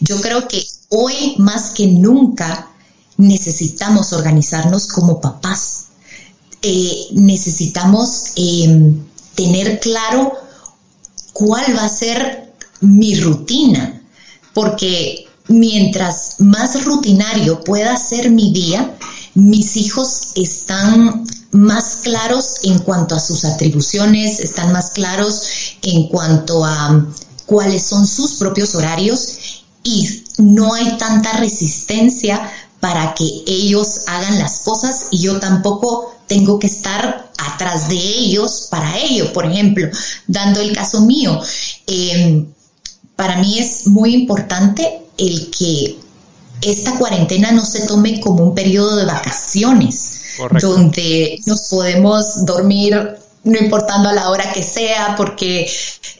Yo creo que hoy más que nunca necesitamos organizarnos como papás. Eh, necesitamos em, tener claro cuál va a ser mi rutina, porque mientras más rutinario pueda ser mi día, mis hijos están más claros en cuanto a sus atribuciones, están más claros en cuanto a cuáles son sus propios horarios y no hay tanta resistencia para que ellos hagan las cosas y yo tampoco tengo que estar atrás de ellos para ello. Por ejemplo, dando el caso mío, em, para mí es muy importante el que esta cuarentena no se tome como un periodo de vacaciones, donde nos podemos dormir no importando a la hora que sea, porque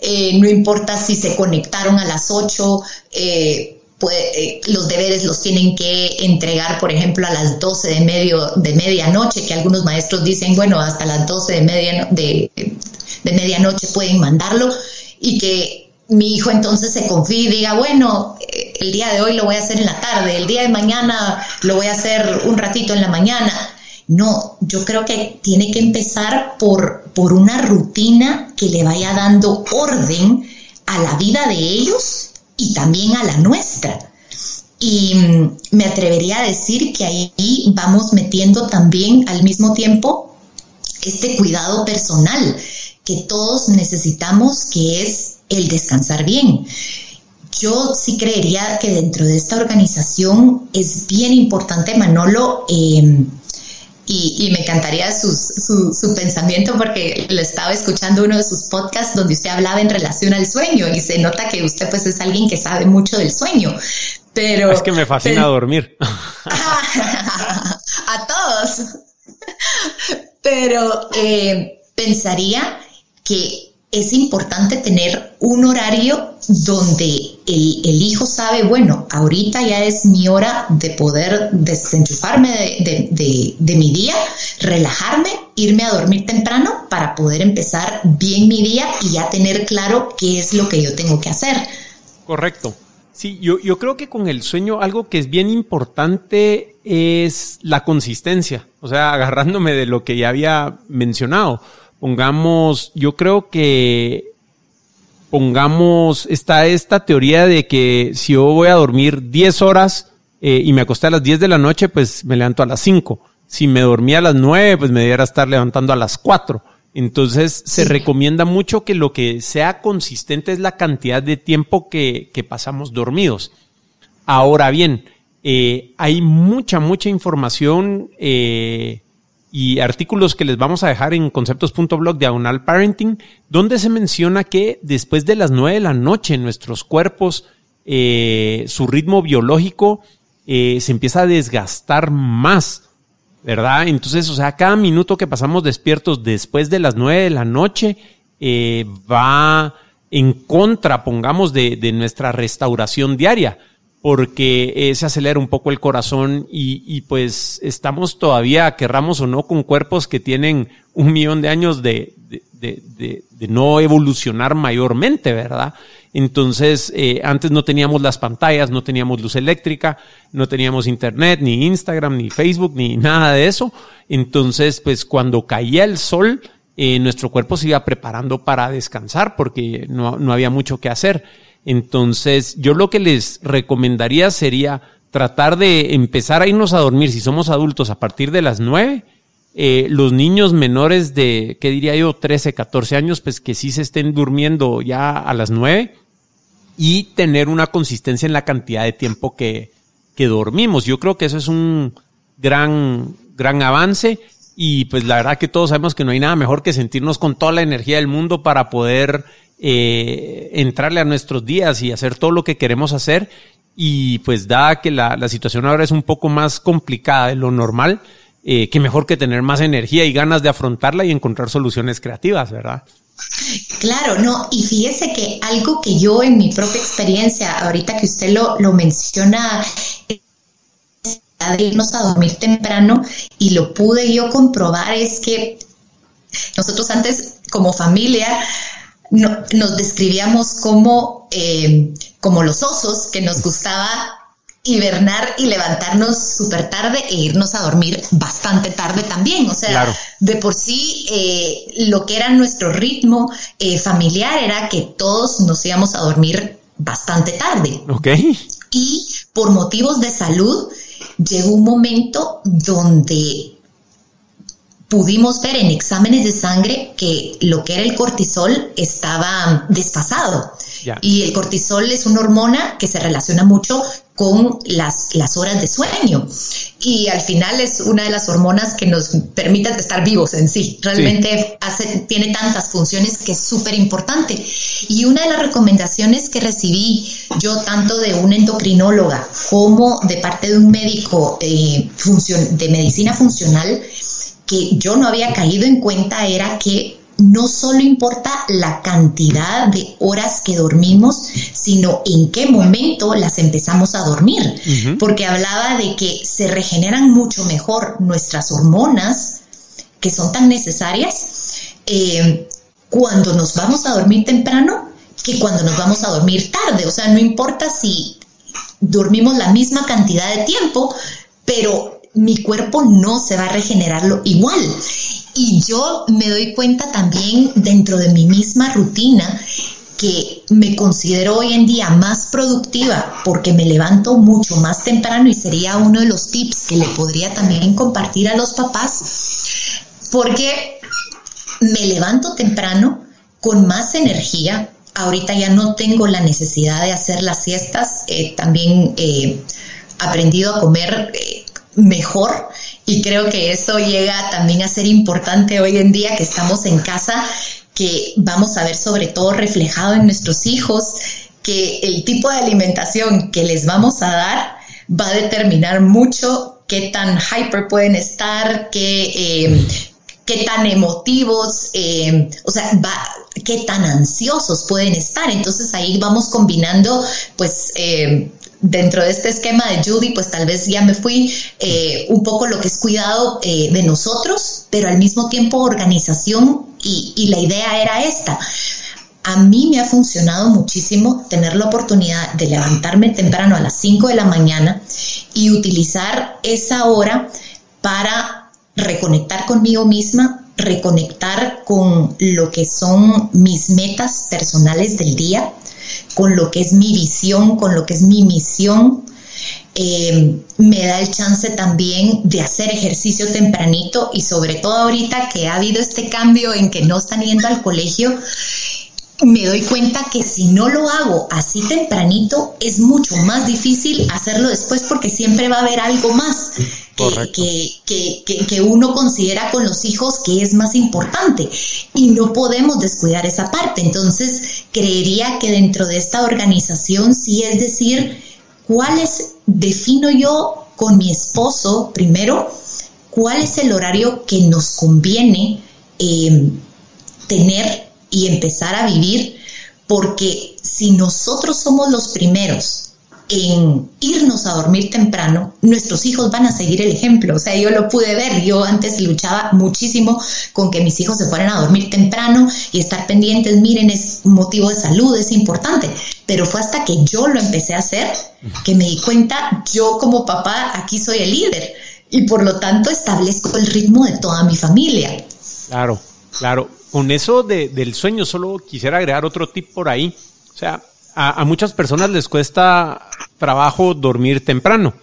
eh, no importa si se conectaron a las 8, eh, eh, los deberes los tienen que entregar, por ejemplo, a las 12 de, medio, de medianoche, que algunos maestros dicen, bueno, hasta las 12 de, media, de, de medianoche pueden mandarlo, y que mi hijo entonces se confíe y diga, bueno, el día de hoy lo voy a hacer en la tarde, el día de mañana lo voy a hacer un ratito en la mañana. No, yo creo que tiene que empezar por, por una rutina que le vaya dando orden a la vida de ellos y también a la nuestra. Y mm, me atrevería a decir que ahí vamos metiendo también al mismo tiempo este cuidado personal que todos necesitamos, que es el descansar bien. Yo sí creería que dentro de esta organización es bien importante, Manolo, em, y, me encantaría su, su, pensamiento porque lo estaba escuchando uno de sus podcasts donde usted hablaba en relación al sueño y se nota que usted pues es alguien que sabe mucho del sueño. Pero, es que me fascina dormir. a todos. Pero eh, pensaría que es importante tener un horario donde el, hijo sabe, bueno, ahorita ya es mi hora de poder desenchufarme de, mi día, relajarme, irme a dormir temprano para poder empezar bien mi día y ya tener claro qué es lo que yo tengo que hacer. Correcto. Sí, yo, yo creo que con el sueño algo que es bien importante es la consistencia. O sea, agarrándome de lo que ya había mencionado. Pongamos, yo creo que pongamos, está esta teoría de que si yo voy a dormir 10 horas eh, y me acosté a las 10 de la noche, pues me levanto a las 5. Si me dormía a las 9, pues me debiera estar levantando a las 4. Entonces se recomienda mucho que lo que sea consistente es la cantidad de tiempo que, pasamos dormidos. Ahora bien, eh, hay mucha, mucha información eh, y artículos que les vamos a dejar en conceptos.blog diagonal parenting, donde se menciona que después de las nueve de la noche nuestros cuerpos, eh, su ritmo biológico se empieza a desgastar más. ¿verdad? Entonces, o sea, cada minuto que pasamos despiertos después de las nueve de la noche eh, va en contra, pongamos, de, nuestra restauración diaria, porque eh, se acelera un poco el corazón y, y, pues estamos todavía, querramos o no, con cuerpos que tienen un millón de años de, de, de, de no evolucionar mayormente, ¿verdad? Entonces, eh, antes no teníamos las pantallas, no teníamos luz eléctrica, no teníamos internet, ni Instagram, ni Facebook, ni nada de eso. Entonces, pues cuando caía el sol, eh, nuestro cuerpo se iba preparando para descansar porque no, no había mucho que hacer. Entonces, yo lo que les recomendaría sería tratar de empezar a irnos a dormir si somos adultos a partir de las nueve. Eh, los niños menores de, ¿qué diría yo? 13, 14 años, pues que sí se estén durmiendo ya a las nueve y tener una consistencia en la cantidad de tiempo que, que dormimos. Yo creo que eso es un gran, gran avance y pues la verdad que todos sabemos que no hay nada mejor que sentirnos con toda la energía del mundo para poder eh, entrarle a nuestros días y hacer todo lo que queremos hacer. Y pues da que la, la situación ahora es un poco más complicada de lo normal, eh, que mejor que tener más energía y ganas de afrontarla y encontrar soluciones creativas, ¿verdad? Claro, no, y fíjese que algo que yo en mi propia experiencia, ahorita que usted lo, lo menciona, de irnos a dormir temprano y lo pude yo comprobar es que nosotros antes como familia nos describíamos como, eh, como los osos que nos gustaba hibernar y levantarnos súper tarde e irnos a dormir bastante tarde también. O sea, de por sí eh, lo que era nuestro ritmo eh, familiar era que todos nos íbamos a dormir bastante tarde. Ok. Y por motivos de salud llegó un momento donde pudimos ver en exámenes de sangre que lo que era el cortisol estaba desfasado. Y el cortisol es una hormona que se relaciona mucho con las, las horas de sueño. Y al final es una de las hormonas que nos permite estar vivos en sí. Realmente Hace, tiene tantas funciones que es súper importante. Y una de las recomendaciones que recibí yo tanto de una endocrinóloga como de parte de un médico eh, de medicina funcional que yo no había caído en cuenta era que no solo importa la cantidad de horas que dormimos, sino en qué momento las empezamos a dormir, porque hablaba de que se regeneran mucho mejor nuestras hormonas, que son tan necesarias, eh, cuando nos vamos a dormir temprano que cuando nos vamos a dormir tarde. O sea, no importa si dormimos la misma cantidad de tiempo, pero mi cuerpo no se va a regenerarlo igual. Y yo me doy cuenta también dentro de mi misma rutina que me considero hoy en día más productiva porque me levanto mucho más temprano y sería uno de los tips que le podría también compartir a los papás porque me levanto temprano con más energía. Ahorita ya no tengo la necesidad de hacer las siestas. Eh, también he aprendido a comer eh, mejor y creo que eso llega también a ser importante hoy en día que estamos en casa, que vamos a ver sobre todo reflejado en nuestros hijos, que el tipo de alimentación que les vamos a dar va a determinar mucho qué tan hyper pueden estar, qué, eh, qué tan emotivos, eh, o sea, qué tan ansiosos pueden estar. Entonces ahí vamos combinando, pues, eh, dentro de este esquema de Judy, pues tal vez ya me fui eh, un poco lo que es cuidado eh, de nosotros, pero al mismo tiempo organización y, la idea era esta. a mí me ha funcionado muchísimo tener la oportunidad de levantarme temprano a las 5 de la mañana y utilizar esa hora para reconectar conmigo misma, reconectar con lo que son mis metas personales del día, con lo que es mi visión, con lo que es mi misión, eh, me da el chance también de hacer ejercicio tempranito y sobre todo ahorita que ha habido este cambio en que no están yendo al colegio, me doy cuenta que si no lo hago así tempranito es mucho más difícil hacerlo después porque siempre va a haber algo más que, que, que, uno considera con los hijos que es más importante y no podemos descuidar esa parte. Entonces, creería que dentro de esta organización sí es decir, ¿cuáles defino yo con mi esposo primero? ¿Cuál es el horario que nos conviene eh, tener y empezar a vivir? Porque si nosotros somos los primeros en irnos a dormir temprano, nuestros hijos van a seguir el ejemplo. O sea, yo lo pude ver. Yo antes luchaba muchísimo con que mis hijos se fueran a dormir temprano y estar pendientes. Miren, es un motivo de salud, es importante. Pero fue hasta que yo lo empecé a hacer que me di cuenta, yo como papá aquí soy el líder y por lo tanto establezco el ritmo de toda mi familia. Claro, claro. Con eso del sueño solo quisiera agregar otro tip por ahí. O sea, a, muchas personas les cuesta trabajo dormir temprano.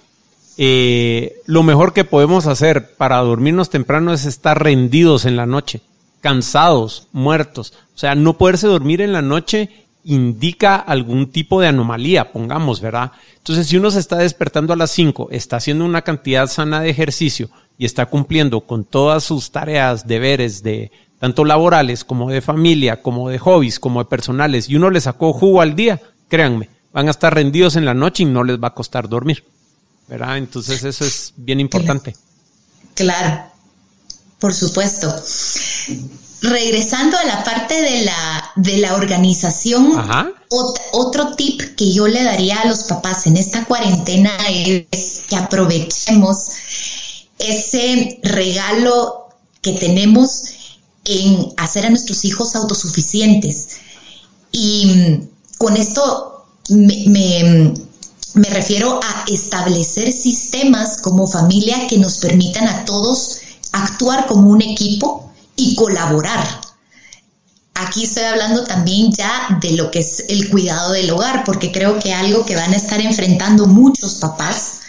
Eh, lo mejor que podemos hacer para dormirnos temprano es estar rendidos en la noche, cansados, muertos. O sea, no poderse dormir en la noche indica algún tipo de anomalía, pongamos, ¿verdad? Entonces, si uno se está despertando a las 5, está haciendo una cantidad sana de ejercicio y está cumpliendo con todas sus tareas, deberes de tanto laborales como de familia, como de hobbies, como de personales, y uno le sacó jugo al día, créanme, van a estar rendidos en la noche y no les va a costar dormir. ¿Verdad? Entonces eso es bien importante. Claro, por supuesto. Regresando a la parte de la, de la organización, otro tip que yo le daría a los papás en esta cuarentena es que aprovechemos ese regalo que tenemos en hacer a nuestros hijos autosuficientes. Y mm, con esto me, refiero a establecer sistemas como familia que nos permitan a todos actuar como un equipo y colaborar. Aquí estoy hablando también ya de lo que es el cuidado del hogar, porque creo que algo que van a estar enfrentando muchos papás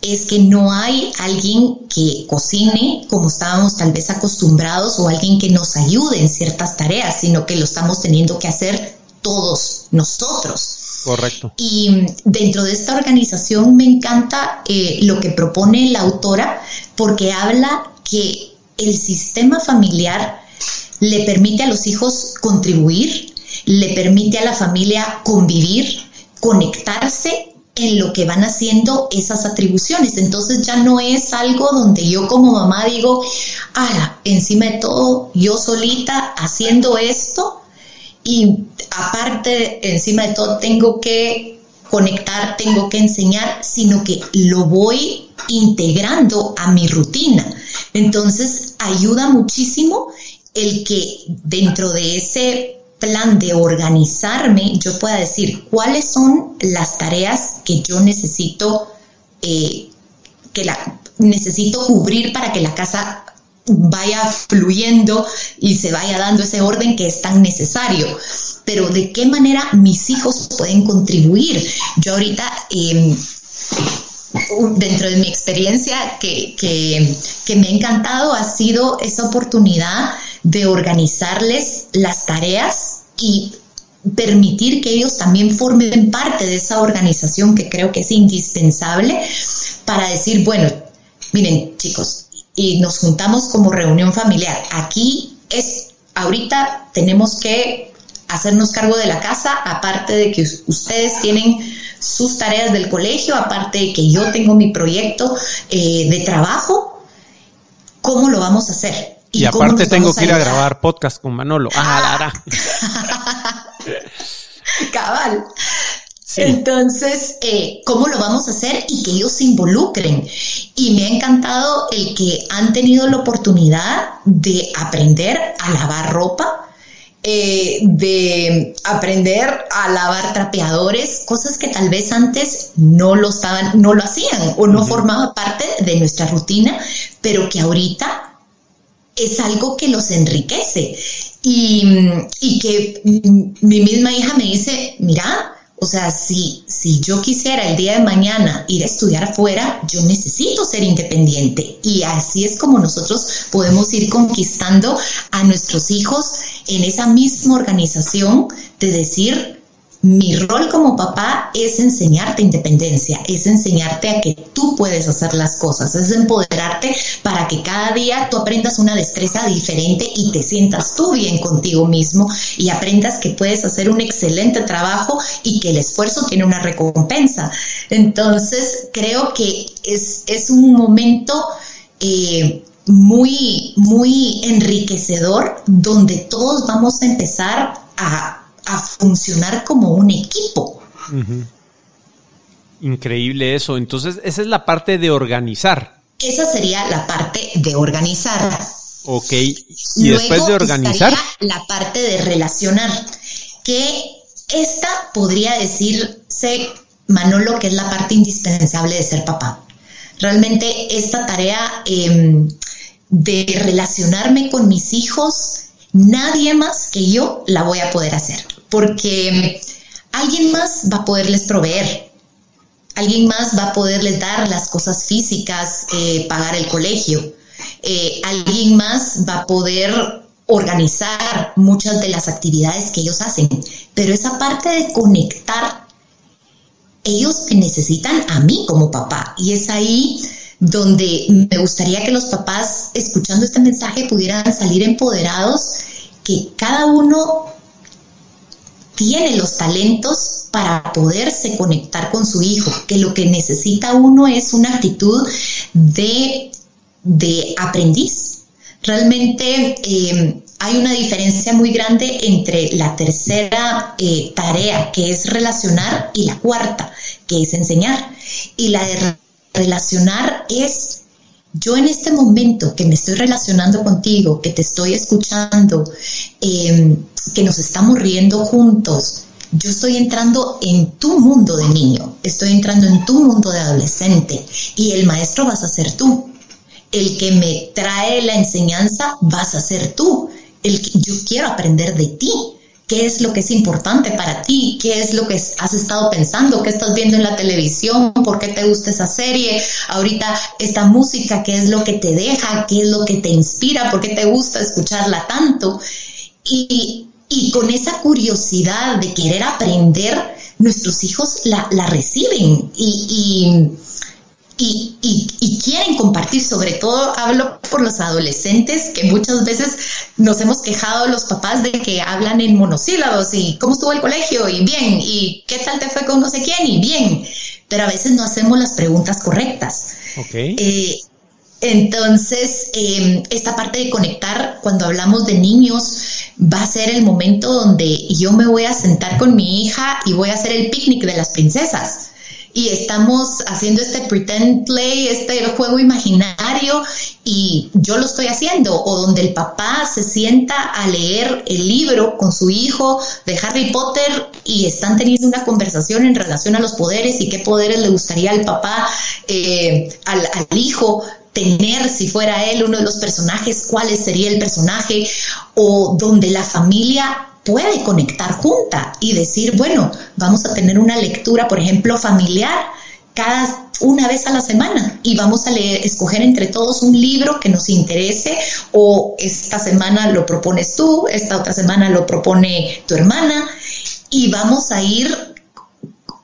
es que no hay alguien que cocine como estábamos tal vez acostumbrados o alguien que nos ayude en ciertas tareas, sino que lo estamos teniendo que hacer todos nosotros. Correcto. Y dentro de esta organización me encanta eh, lo que propone la autora porque habla que el sistema familiar le permite a los hijos contribuir, le permite a la familia convivir, conectarse en lo que van haciendo esas atribuciones. Entonces ya no es algo donde yo como mamá digo, ah, encima de todo, yo solita haciendo esto y aparte, encima de todo, tengo que conectar, tengo que enseñar, sino que lo voy integrando a mi rutina. Entonces ayuda muchísimo el que dentro de ese plan de organizarme, yo pueda decir cuáles son las tareas que yo necesito, eh, que la, necesito cubrir para que la casa vaya fluyendo y se vaya dando ese orden que es tan necesario. Pero de qué manera mis hijos pueden contribuir. Yo ahorita, em, dentro de mi experiencia que, que me ha encantado, ha sido esa oportunidad de organizarles las tareas y permitir que ellos también formen parte de esa organización que creo que es indispensable para decir, bueno, miren chicos, y nos juntamos como reunión familiar. Aquí es, ahorita tenemos que hacernos cargo de la casa, aparte de que ustedes tienen sus tareas del colegio, aparte de que yo tengo mi proyecto eh, de trabajo, ¿cómo lo vamos a hacer? Y, aparte tengo que ir a grabar podcast con Manolo. Ah, Cabal. Entonces, eh, ¿cómo lo vamos a hacer? Y que ellos se involucren. Y me ha encantado el que han tenido la oportunidad de aprender a lavar ropa, eh, de aprender a lavar trapeadores, cosas que tal vez antes no lo estaban, no lo hacían o no formaba parte de nuestra rutina, pero que ahorita es algo que los enriquece. Y, y que mi misma hija me dice, mira, o sea, si, si yo quisiera el día de mañana ir a estudiar afuera, yo necesito ser independiente. Y así es como nosotros podemos ir conquistando a nuestros hijos en esa misma organización de decir, mi rol como papá es enseñarte independencia, es enseñarte a que tú puedes hacer las cosas, es empoderarte para que cada día tú aprendas una destreza diferente y te sientas tú bien contigo mismo y aprendas que puedes hacer un excelente trabajo y que el esfuerzo tiene una recompensa. Entonces, creo que es, es un momento... Eh, muy, muy enriquecedor donde todos vamos a empezar a a funcionar como un equipo. Increíble eso. Entonces, esa es la parte de organizar. Esa sería la parte de organizar. Ok. Y después de organizar. La parte de relacionar. Que esta podría decirse, Manolo, que es la parte indispensable de ser papá. Realmente esta tarea em, de relacionarme con mis hijos, nadie más que yo la voy a poder hacer porque alguien más va a poderles proveer, alguien más va a poderles dar las cosas físicas, eh, pagar el colegio, eh, alguien más va a poder organizar muchas de las actividades que ellos hacen, pero esa parte de conectar, ellos necesitan a mí como papá. Y es ahí donde me gustaría que los papás escuchando este mensaje pudieran salir empoderados, que cada uno tiene los talentos para poderse conectar con su hijo, que lo que necesita uno es una actitud de, aprendiz. Realmente eh, hay una diferencia muy grande entre la tercera eh, tarea, que es relacionar, y la cuarta, que es enseñar. Y la de relacionar es yo en este momento que me estoy relacionando contigo, que te estoy escuchando, eh, que nos estamos riendo juntos, yo estoy entrando en tu mundo de niño, estoy entrando en tu mundo de adolescente y el maestro vas a ser tú. El que me trae la enseñanza vas a ser tú. El que yo quiero aprender de ti qué es lo que es importante para ti, qué es lo que has estado pensando, qué estás viendo en la televisión, por qué te gusta esa serie, ahorita esta música, qué es lo que te deja, qué es lo que te inspira, por qué te gusta escucharla tanto. Y, con esa curiosidad de querer aprender, nuestros hijos la, reciben y y, quieren compartir, sobre todo hablo por los adolescentes, que muchas veces nos hemos quejado los papás de que hablan en monosílabos y cómo estuvo el colegio y bien, y qué tal te fue con no sé quién y bien, pero a veces no hacemos las preguntas correctas. Eh, entonces, em, esta parte de conectar, cuando hablamos de niños, va a ser el momento donde yo me voy a sentar con mi hija y voy a hacer el picnic de las princesas y estamos haciendo este pretend play, este juego imaginario y yo lo estoy haciendo, o donde el papá se sienta a leer el libro con su hijo de Harry Potter y están teniendo una conversación en relación a los poderes y qué poderes le gustaría al papá, eh, al, al hijo tener si fuera él uno de los personajes, cuál sería el personaje, o donde la familia puede conectar junta y decir, bueno, vamos a tener una lectura, por ejemplo, familiar cada una vez a la semana y vamos a leer, escoger entre todos un libro que nos interese o esta semana lo propones tú, esta otra semana lo propone tu hermana y vamos a ir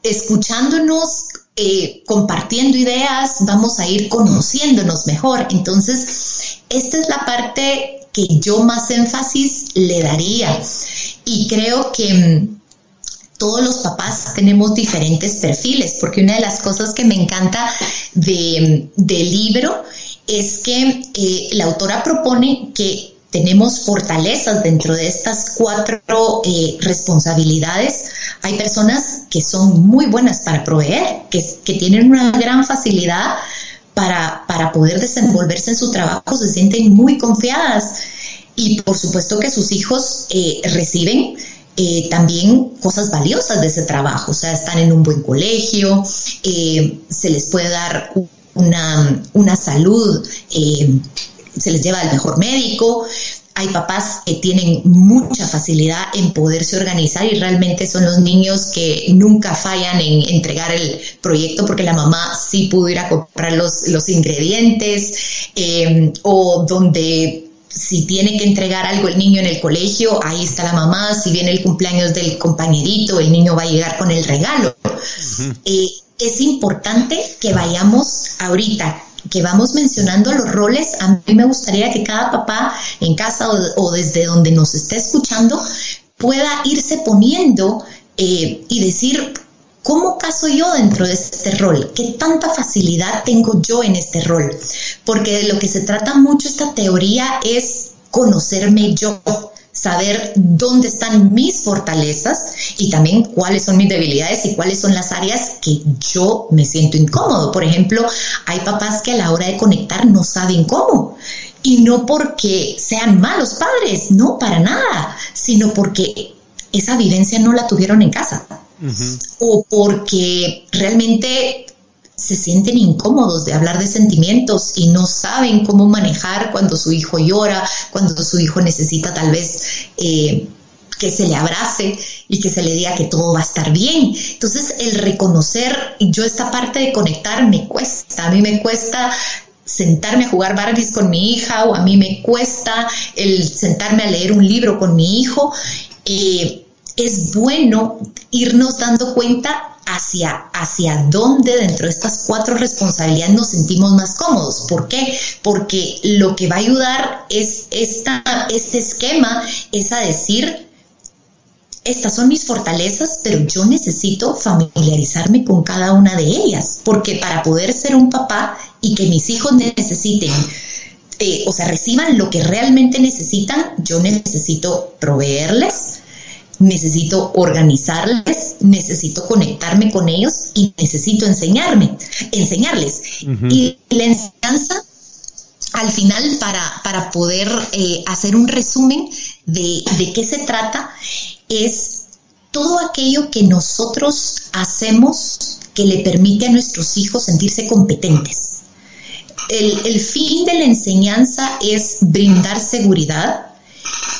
escuchándonos, eh, compartiendo ideas, vamos a ir conociéndonos mejor. Entonces, esta es la parte que yo más énfasis le daría. Y creo que mm, todos los papás tenemos diferentes perfiles, porque una de las cosas que me encanta mm, del libro es que eh, la autora propone que tenemos fortalezas dentro de estas cuatro eh, responsabilidades. Hay personas que son muy buenas para proveer, que, tienen una gran facilidad para, para poder desenvolverse en su trabajo, se sienten muy confiadas. y por supuesto que sus hijos eh, reciben eh, también cosas valiosas de ese trabajo, o sea, están en un buen colegio, se les puede dar una, una salud, se les lleva al mejor médico, hay papás que tienen mucha facilidad en poderse organizar y realmente son los niños que nunca fallan en entregar el proyecto porque la mamá sí pudo ir a comprar los, los ingredientes eh, o donde si tiene que entregar algo el niño en el colegio, ahí está la mamá, si viene el cumpleaños del compañerito, el niño va a llegar con el regalo. Eh, es importante que vayamos ahorita que vamos mencionando los roles, a mí me gustaría que cada papá en casa o, desde donde nos esté escuchando pueda irse poniendo eh, y decir, ¿cómo caso yo dentro de este rol? ¿Qué tanta facilidad tengo yo en este rol? Porque de lo que se trata mucho esta teoría es conocerme yo, saber dónde están mis fortalezas y también cuáles son mis debilidades y cuáles son las áreas que yo me siento incómodo. Por ejemplo, hay papás que a la hora de conectar no saben cómo. Y no porque sean malos padres, no, para nada, sino porque esa vivencia no la tuvieron en casa. O porque realmente se sienten incómodos de hablar de sentimientos y no saben cómo manejar cuando su hijo llora, cuando su hijo necesita tal vez eh, que se le abrace y que se le diga que todo va a estar bien. Entonces, el reconocer, yo esta parte de conectar me cuesta, a mí me cuesta sentarme a jugar Barbies con mi hija o a mí me cuesta el sentarme a leer un libro con mi hijo. Eh, es bueno irnos dando cuenta hacia, hacia dónde dentro de estas cuatro responsabilidades nos sentimos más cómodos. ¿Por qué? Porque lo que va a ayudar es esta, este esquema, es a decir, estas son mis fortalezas, pero yo necesito familiarizarme con cada una de ellas, porque para poder ser un papá y que mis hijos necesiten eh, o sea, reciban lo que realmente necesitan, yo necesito proveerles, necesito organizarles, necesito conectarme con ellos y necesito enseñarme, enseñarles. Y la enseñanza, al final, para, para poder eh, hacer un resumen de, de qué se trata, es todo aquello que nosotros hacemos que le permite a nuestros hijos sentirse competentes. El, el fin de la enseñanza es brindar seguridad,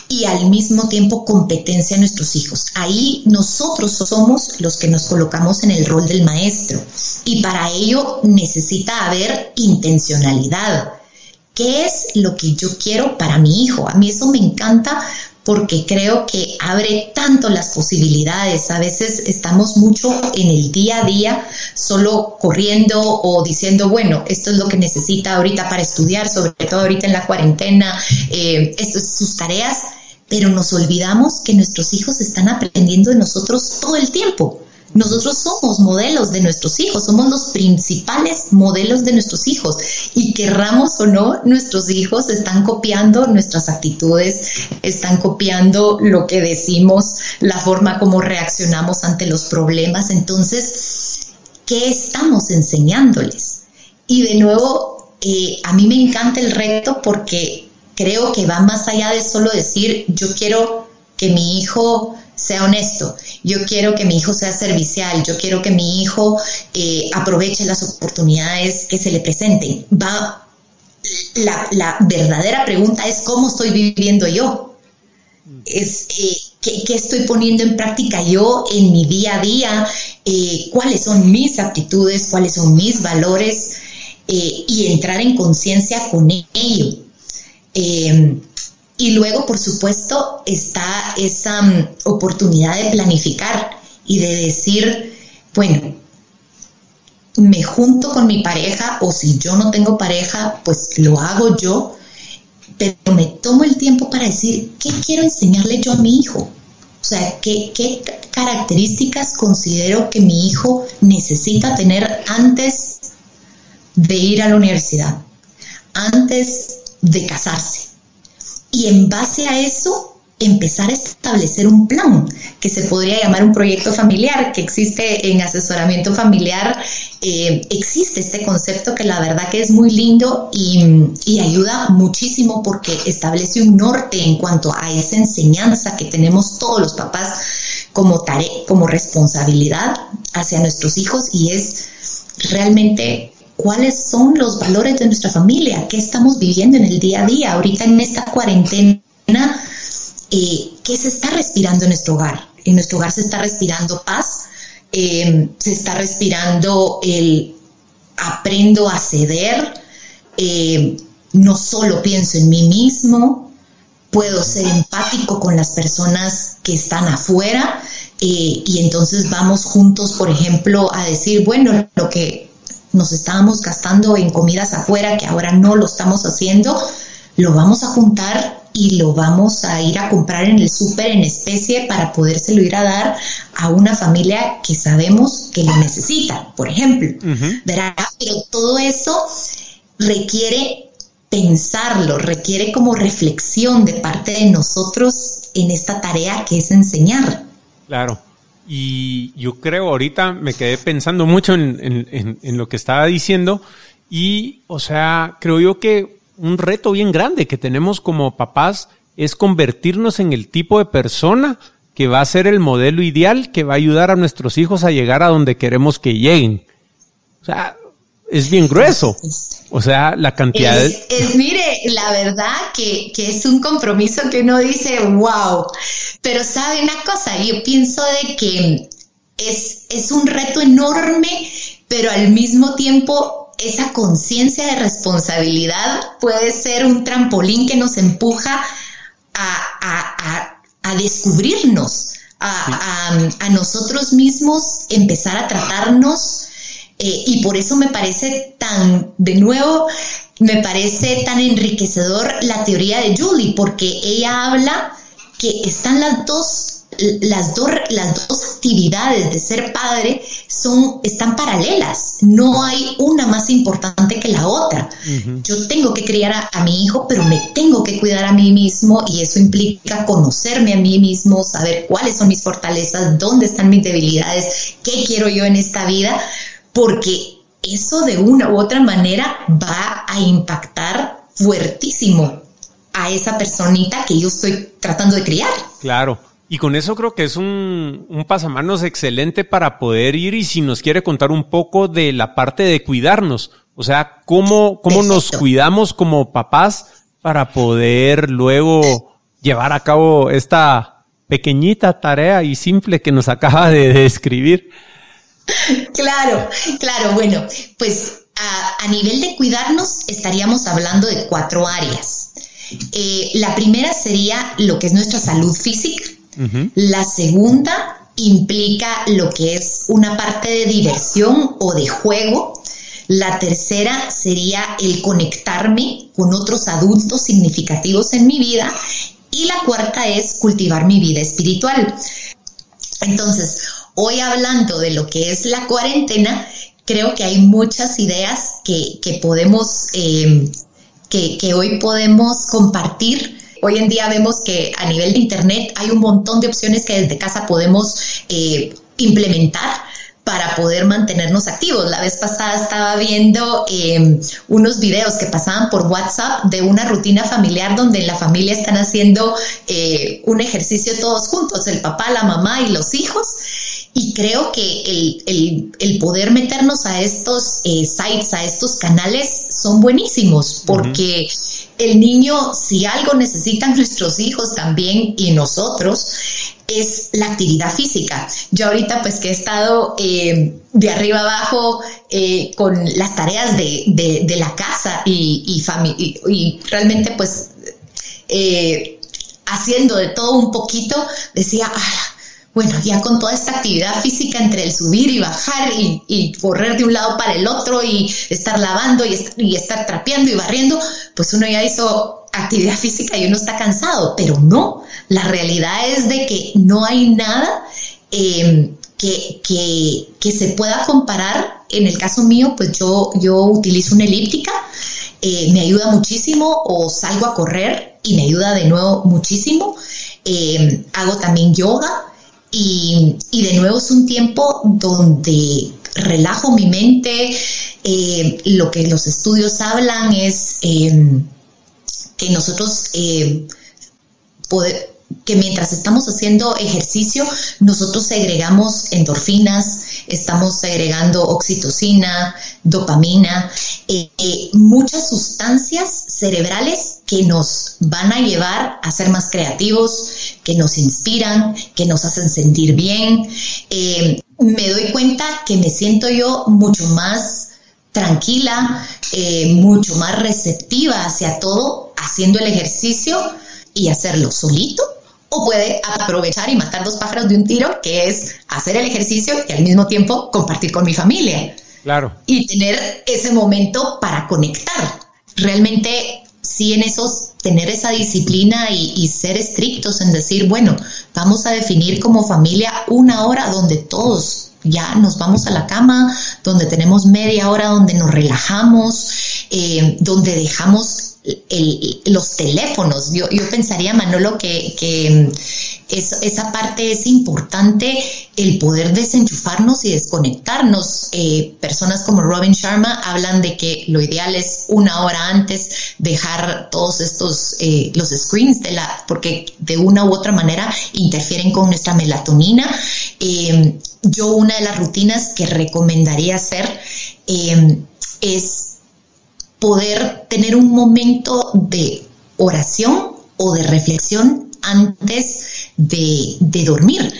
y al mismo tiempo competencia a nuestros hijos. Ahí nosotros somos los que nos colocamos en el rol del maestro y para ello necesita haber intencionalidad. ¿Qué es lo que yo quiero para mi hijo? A mí eso me encanta porque creo que abre tanto las posibilidades. A veces estamos mucho en el día a día, solo corriendo o diciendo, bueno, esto es lo que necesita ahorita para estudiar, sobre todo ahorita en la cuarentena, eh, sus tareas, pero nos olvidamos que nuestros hijos están aprendiendo de nosotros todo el tiempo. Nosotros somos modelos de nuestros hijos, somos los principales modelos de nuestros hijos y querramos o no, nuestros hijos están copiando nuestras actitudes, están copiando lo que decimos, la forma como reaccionamos ante los problemas. Entonces, ¿qué estamos enseñándoles? Y de nuevo, eh, a mí me encanta el reto porque creo que va más allá de solo decir, yo quiero que mi hijo sea honesto, yo quiero que mi hijo sea servicial, yo quiero que mi hijo eh, aproveche las oportunidades que se le presenten. Va, la, verdadera pregunta es cómo estoy viviendo yo. Es, eh, ¿qué, estoy poniendo en práctica yo en mi día a día? Eh, ¿Cuáles son mis aptitudes? ¿Cuáles son mis valores? y entrar en conciencia con ello. Y luego, por supuesto, está esa mm, oportunidad de planificar y de decir, bueno, me junto con mi pareja o si yo no tengo pareja, pues lo hago yo, pero me tomo el tiempo para decir, ¿qué quiero enseñarle yo a mi hijo? O sea, ¿qué, qué características considero que mi hijo necesita tener antes de ir a la universidad, antes de casarse? Y en base a eso, empezar a establecer un plan que se podría llamar un proyecto familiar, que existe en asesoramiento familiar, eh, existe este concepto que la verdad que es muy lindo y, y, ayuda muchísimo porque establece un norte en cuanto a esa enseñanza que tenemos todos los papás como tarea, como responsabilidad hacia nuestros hijos y es realmente cuáles son los valores de nuestra familia, qué estamos viviendo en el día a día. Ahorita en esta cuarentena eh, ¿qué se está respirando en nuestro hogar? En nuestro hogar se está respirando paz, eh, se está respirando el aprendo a ceder, eh, no solo pienso en mí mismo, puedo ser empático con las personas que están afuera y entonces vamos juntos, por ejemplo, a decir, bueno, lo que nos estábamos gastando en comidas afuera, que ahora no lo estamos haciendo, lo vamos a juntar y lo vamos a ir a comprar en el súper en especie para podérselo ir a dar a una familia que sabemos que lo necesita, por ejemplo. ¿verdad? Pero todo eso requiere pensarlo, requiere como reflexión de parte de nosotros en esta tarea que es enseñar. Claro. Y yo creo, ahorita me quedé pensando mucho en, en lo que estaba diciendo y, o sea, creo yo que un reto bien grande que tenemos como papás es convertirnos en el tipo de persona que va a ser el modelo ideal que va a ayudar a nuestros hijos a llegar a donde queremos que lleguen. O sea, es bien grueso. O sea, la cantidad es, de... mire, la verdad que, que, es un compromiso que uno dice, wow. Pero sabe una cosa, yo pienso de que es, es un reto enorme, pero al mismo tiempo esa conciencia de responsabilidad puede ser un trampolín que nos empuja a, descubrirnos, a, nosotros mismos, empezar a tratarnos. Eh, y por eso me parece tan, de nuevo, me parece tan enriquecedor la teoría de Julie, porque ella habla que están las dos las, dos, las dos actividades de ser padre son, están paralelas, no hay una más importante que la otra. Yo tengo que criar a, mi hijo, pero me tengo que cuidar a mí mismo y eso implica conocerme a mí mismo, saber cuáles son mis fortalezas, dónde están mis debilidades, qué quiero yo en esta vida, porque eso de una u otra manera va a impactar fuertísimo a esa personita que yo estoy tratando de criar. Claro. Y con eso creo que es un, un pasamanos excelente para poder ir y si nos quiere contar un poco de la parte de cuidarnos, o sea, cómo, cómo nos cuidamos como papás para poder luego llevar a cabo esta pequeñita tarea y simple que nos acaba de describir. Claro, claro, bueno, pues a, a nivel de cuidarnos estaríamos hablando de cuatro áreas. Eh, la primera sería lo que es nuestra salud física, la segunda implica lo que es una parte de diversión o de juego. La tercera sería el conectarme con otros adultos significativos en mi vida. Y la cuarta es cultivar mi vida espiritual. Entonces, hoy hablando de lo que es la cuarentena, creo que hay muchas ideas que, podemos, eh, que, que hoy podemos compartir Hoy en día vemos que a nivel de Internet hay un montón de opciones que desde casa podemos eh, implementar para poder mantenernos activos. La vez pasada estaba viendo em, unos videos que pasaban por WhatsApp de una rutina familiar donde la familia están haciendo eh, un ejercicio todos juntos, el papá, la mamá y los hijos. Y creo que el, poder meternos a estos eh, sites, a estos canales, son buenísimos porque el niño, si algo necesitan nuestros hijos también y nosotros, es la actividad física. Yo ahorita pues que he estado eh, de arriba abajo eh, con las tareas de, la casa y, y, y realmente pues eh, haciendo de todo un poquito, decía, ah, bueno, ya con toda esta actividad física entre el subir y bajar y, correr de un lado para el otro y estar lavando y, estar trapeando y barriendo, pues uno ya hizo actividad física y uno está cansado, pero no, la realidad es de que no hay nada em, que, que, se pueda comparar. En el caso mío, pues yo, yo utilizo una elíptica, eh, me ayuda muchísimo o salgo a correr y me ayuda de nuevo muchísimo. eh, hago también yoga y, de nuevo es un tiempo donde relajo mi mente. Eh, lo que los estudios hablan es em, que nosotros eh, que mientras estamos haciendo ejercicio, nosotros segregamos endorfinas, estamos segregando oxitocina, dopamina, eh, eh, muchas sustancias cerebrales que nos van a llevar a ser más creativos, que nos inspiran, que nos hacen sentir bien. Eh, me doy cuenta que me siento yo mucho más tranquila, mucho más receptiva hacia todo haciendo el ejercicio y hacerlo solito o puede aprovechar y matar dos pájaros de un tiro, que es hacer el ejercicio y al mismo tiempo compartir con mi familia. Claro. Y tener ese momento para conectar. Realmente sí en esos, tener esa disciplina y, y, ser estrictos en decir, bueno, vamos a definir como familia una hora donde todos ya nos vamos a la cama, donde tenemos media hora donde nos relajamos, eh, donde dejamos los teléfonos. Yo, yo, pensaría, Manolo, que, que esa parte es importante, el poder desenchufarnos y desconectarnos. Eh, personas como Robin Sharma hablan de que lo ideal es una hora antes dejar todos estos, eh, los screens, porque de una u otra manera interfieren con nuestra melatonina. Yo una de las rutinas que recomendaría hacer es poder tener un momento de oración o de reflexión antes de, dormir.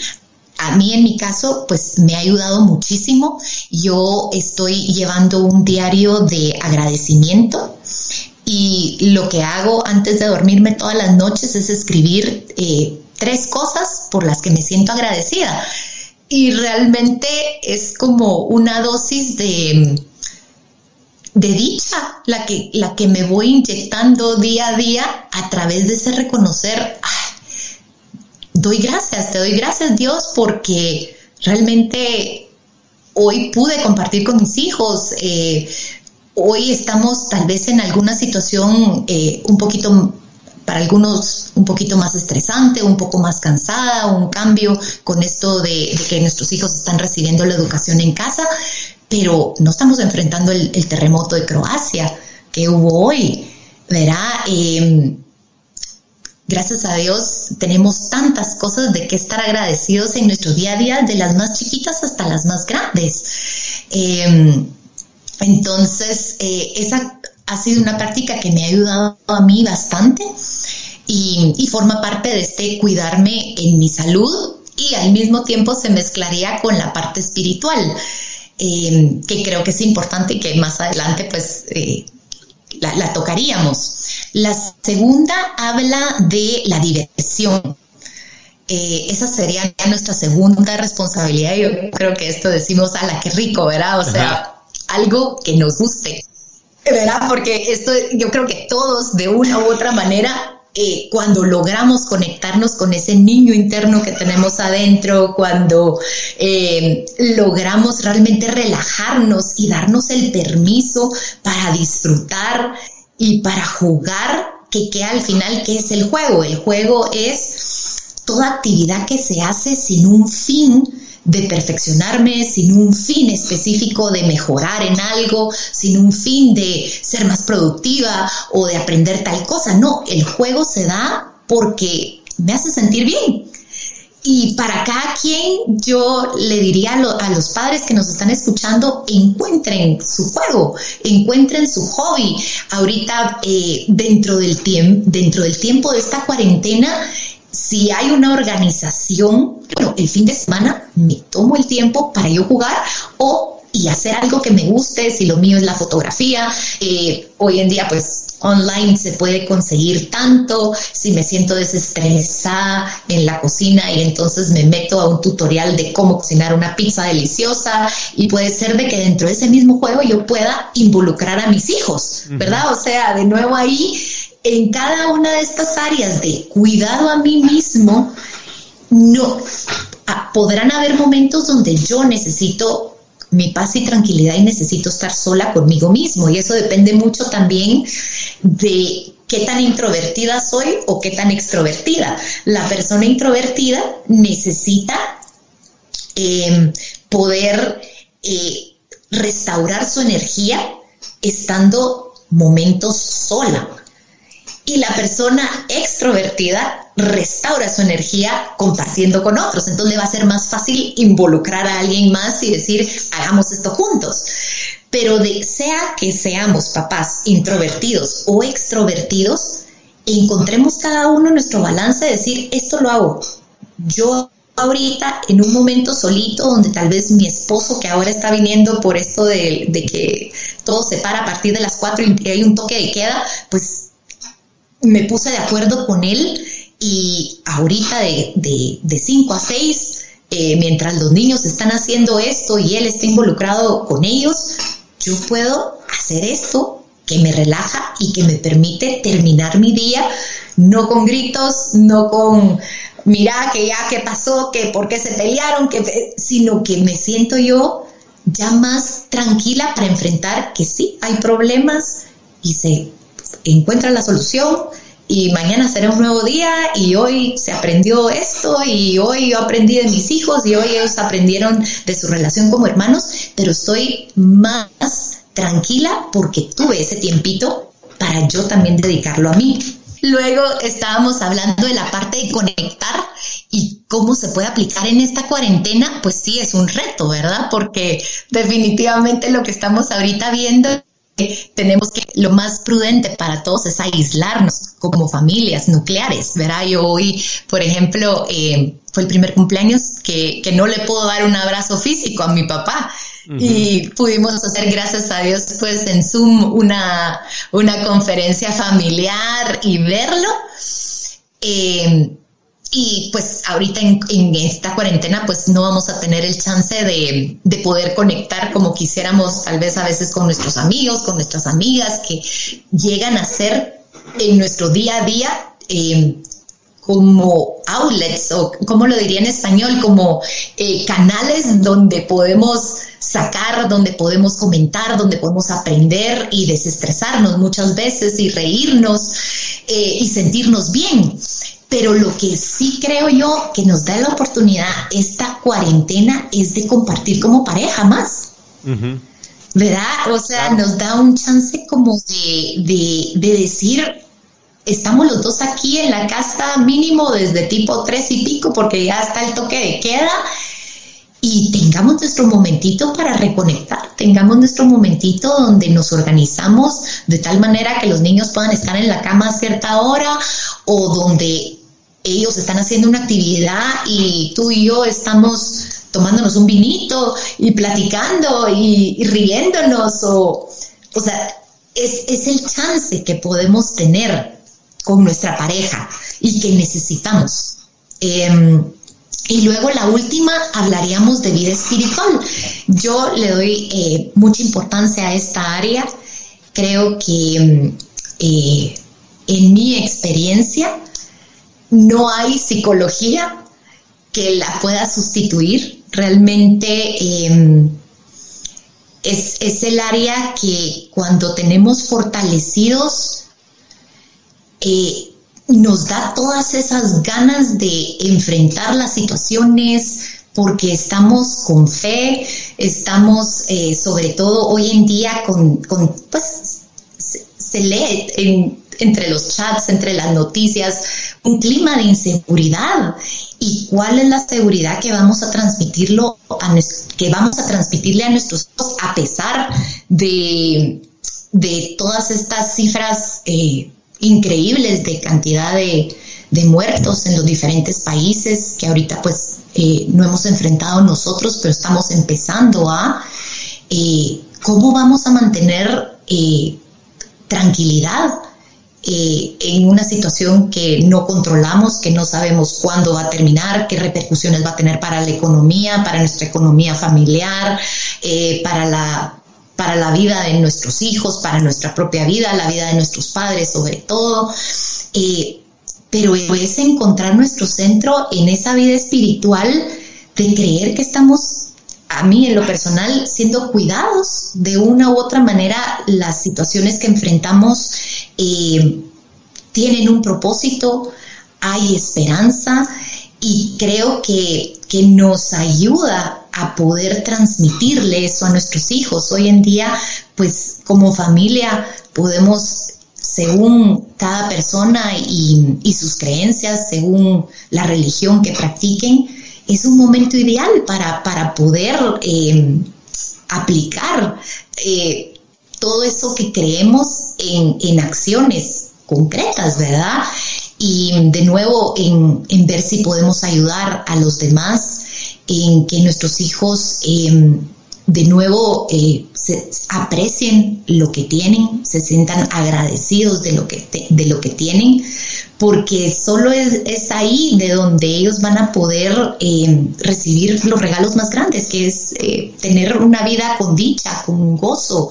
A mí en mi caso, pues me ha ayudado muchísimo. Yo estoy llevando un diario de agradecimiento y lo que hago antes de dormirme todas las noches es escribir eh, tres cosas por las que me siento agradecida. Y realmente es como una dosis de, de dicha la que, la que me voy inyectando día a día a través de ese reconocer, doy gracias, te doy gracias Dios porque realmente hoy pude compartir con mis hijos, eh, hoy estamos tal vez en alguna situación eh, un poquito para algunos un poquito más estresante, un poco más cansada, un cambio con esto de, que nuestros hijos están recibiendo la educación en casa, pero no estamos enfrentando el, terremoto de Croacia que hubo hoy, ¿verdad? Em, gracias a Dios tenemos tantas cosas de que estar agradecidos en nuestro día a día, de las más chiquitas hasta las más grandes. Em, entonces, eh, esa ha sido una práctica que me ha ayudado a mí bastante y, y forma parte de este cuidarme en mi salud y al mismo tiempo se mezclaría con la parte espiritual. Em, que creo que es importante y que más adelante pues eh, la, tocaríamos. La segunda habla de la diversión. Eh, esa sería nuestra segunda responsabilidad. Yo creo que esto decimos a la que rico, ¿verdad? O sea, algo que nos guste, ¿verdad? Porque esto yo creo que todos de una u otra manera eh, cuando logramos conectarnos con ese niño interno que tenemos adentro, cuando eh, logramos realmente relajarnos y darnos el permiso para disfrutar y para jugar, que, que al final, ¿qué es el juego? El juego es toda actividad que se hace sin un fin de perfeccionarme, sin un fin específico de mejorar en algo, sin un fin de ser más productiva o de aprender tal cosa. No, el juego se da porque me hace sentir bien. Y para cada quien yo le diría a, los padres que nos están escuchando, encuentren su juego, encuentren su hobby. Ahorita eh, dentro, del dentro del tiempo de esta cuarentena, si hay una organización, bueno, el fin de semana me tomo el tiempo para yo jugar o y hacer algo que me guste, si lo mío es la fotografía, eh, hoy en día pues online se puede conseguir tanto, si me siento desestresada en la cocina y entonces me meto a un tutorial de cómo cocinar una pizza deliciosa y puede ser de que dentro de ese mismo juego yo pueda involucrar a mis hijos, ¿verdad? O sea, de nuevo ahí en cada una de estas áreas de cuidado a mí mismo, no podrán haber momentos donde yo necesito mi paz y tranquilidad y necesito estar sola conmigo mismo. Y eso depende mucho también de qué tan introvertida soy o qué tan extrovertida. La persona introvertida necesita em, poder eh, restaurar su energía estando momentos sola. Y la persona extrovertida restaura su energía compartiendo con otros. Entonces va a ser más fácil involucrar a alguien más y decir, hagamos esto juntos. Pero de, sea que seamos papás introvertidos o extrovertidos, encontremos cada uno nuestro balance de decir, esto lo hago yo ahorita en un momento solito donde tal vez mi esposo que ahora está viniendo por esto de, que todo se para a partir de las 4 y hay un toque de queda, pues me puse de acuerdo con él y ahorita de 5 a 6, eh, mientras los niños están haciendo esto y él está involucrado con ellos, yo puedo hacer esto que me relaja y que me permite terminar mi día, no con gritos, no con mira que ya qué pasó, que por qué se pelearon, que, sino que me siento yo ya más tranquila para enfrentar que sí, hay problemas y se encuentra la solución y mañana será un nuevo día y hoy se aprendió esto y hoy yo aprendí de mis hijos y hoy ellos aprendieron de su relación como hermanos, pero estoy más tranquila porque tuve ese tiempito para yo también dedicarlo a mí. Luego estábamos hablando de la parte de conectar y cómo se puede aplicar en esta cuarentena, pues sí es un reto, ¿verdad? Porque definitivamente lo que estamos ahorita viendo tenemos que lo más prudente para todos es aislarnos como familias nucleares, ¿verdad? Yo hoy, por ejemplo, eh, fue el primer cumpleaños que, que no le puedo dar un abrazo físico a mi papá y pudimos hacer, gracias a Dios, pues en Zoom una, una conferencia familiar y verlo. Eh, y pues ahorita en, esta cuarentena pues no vamos a tener el chance de, de, poder conectar como quisiéramos tal vez a veces con nuestros amigos, con nuestras amigas que llegan a ser en nuestro día a día eh, como outlets o como lo diría en español, como eh, canales donde podemos sacar, donde podemos comentar, donde podemos aprender y desestresarnos muchas veces y reírnos eh, y sentirnos bien. Pero lo que sí creo yo que nos da la oportunidad esta cuarentena es de compartir como pareja más. ¿Verdad? O sea, nos da un chance como de, de, de decir, estamos los dos aquí en la casa mínimo desde tipo tres y pico porque ya está el toque de queda y tengamos nuestro momentito para reconectar, tengamos nuestro momentito donde nos organizamos de tal manera que los niños puedan estar en la cama a cierta hora o donde ellos están haciendo una actividad y tú y yo estamos tomándonos un vinito y platicando y, riéndonos o, o sea, es, es el chance que podemos tener con nuestra pareja y que necesitamos. Em, y luego la última, hablaríamos de vida espiritual. Yo le doy eh, mucha importancia a esta área. Creo que em, eh, en mi experiencia no hay psicología que la pueda sustituir. Realmente em, es, es el área que cuando tenemos fortalecidos eh, nos da todas esas ganas de enfrentar las situaciones porque estamos con fe, estamos eh, sobre todo hoy en día con, pues se, lee entre los chats, entre las noticias, un clima de inseguridad. ¿Y cuál es la seguridad que vamos a transmitirlo a que vamos a transmitirle a nuestros hijos a pesar de, de todas estas cifras eh, increíbles de cantidad de, muertos en los diferentes países que ahorita pues eh, no hemos enfrentado nosotros, pero estamos empezando a eh, cómo vamos a mantener eh, tranquilidad en una situación que no controlamos, que no sabemos cuándo va a terminar, qué repercusiones va a tener para la economía, para nuestra economía familiar, para la para la vida de nuestros hijos, para nuestra propia vida, la vida de nuestros padres sobre todo. Eh, pero es encontrar nuestro centro en esa vida espiritual de creer que estamos, a mí en lo personal, siendo cuidados de una u otra manera las situaciones que enfrentamos. Eh, tienen un propósito, hay esperanza y creo que, que nos ayuda a poder transmitirle eso a nuestros hijos. Hoy en día, pues como familia podemos, según cada persona y, sus creencias, según la religión que practiquen, es un momento ideal para, para poder eh, aplicar eh, todo eso que creemos en, en acciones concretas, ¿verdad? Y de nuevo en, ver si podemos ayudar a los demás, en que nuestros hijos em, de nuevo eh, aprecien lo que tienen, se sientan agradecidos de lo que, de lo que tienen, porque solo es, ahí de donde ellos van a poder em, recibir los regalos más grandes, que es eh, tener una vida con dicha, con gozo,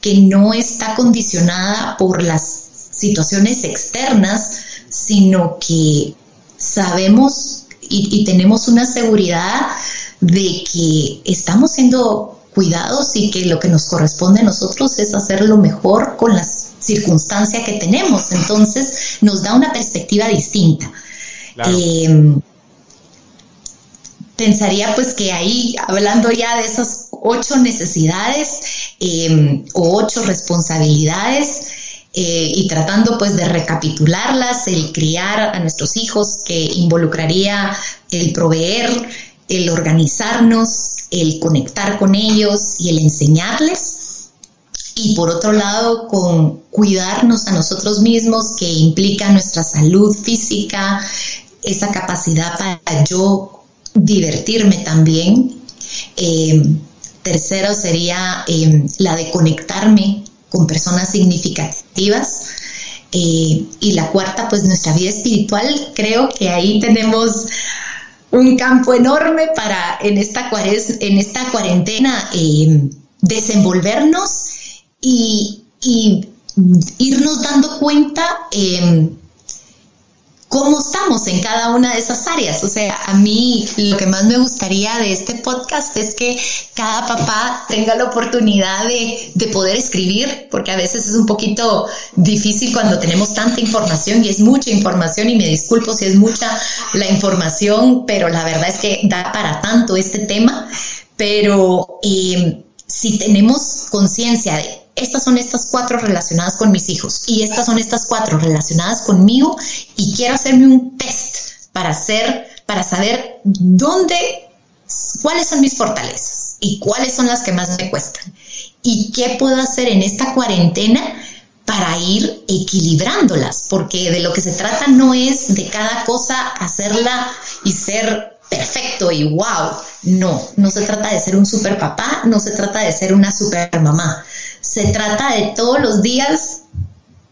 que no está condicionada por las situaciones externas, sino que sabemos y, tenemos una seguridad de que estamos siendo cuidados y que lo que nos corresponde a nosotros es hacer lo mejor con las circunstancias que tenemos. Entonces nos da una perspectiva distinta. Em, pensaría pues que ahí, hablando ya de esas ocho necesidades em, o ocho responsabilidades, eh, y tratando pues de recapitularlas, el criar a nuestros hijos que involucraría el proveer, el organizarnos, el conectar con ellos y el enseñarles. Y por otro lado, con cuidarnos a nosotros mismos, que implica nuestra salud física, esa capacidad para yo divertirme también. Eh, tercero sería eh, la de conectarme con personas significativas. Eh, y la cuarta, pues nuestra vida espiritual, creo que ahí tenemos un campo enorme para en esta, en esta cuarentena eh, desenvolvernos y, irnos dando cuenta eh, cómo estamos en cada una de esas áreas. O sea, a mí lo que más me gustaría de este podcast es que cada papá tenga la oportunidad de, de, poder escribir, porque a veces es un poquito difícil cuando tenemos tanta información y es mucha información y me disculpo si es mucha la información, pero la verdad es que da para tanto este tema. Pero eh, si tenemos conciencia de estas son estas cuatro relacionadas con mis hijos y estas son estas cuatro relacionadas conmigo y quiero hacerme un test para hacer, para saber dónde, cuáles son mis fortalezas y cuáles son las que más me cuestan. Y qué puedo hacer en esta cuarentena para ir equilibrándolas, porque de lo que se trata no es de cada cosa hacerla y ser perfecto y wow. No, no se trata de ser un super papá, no se trata de ser una super mamá. Se trata de todos los días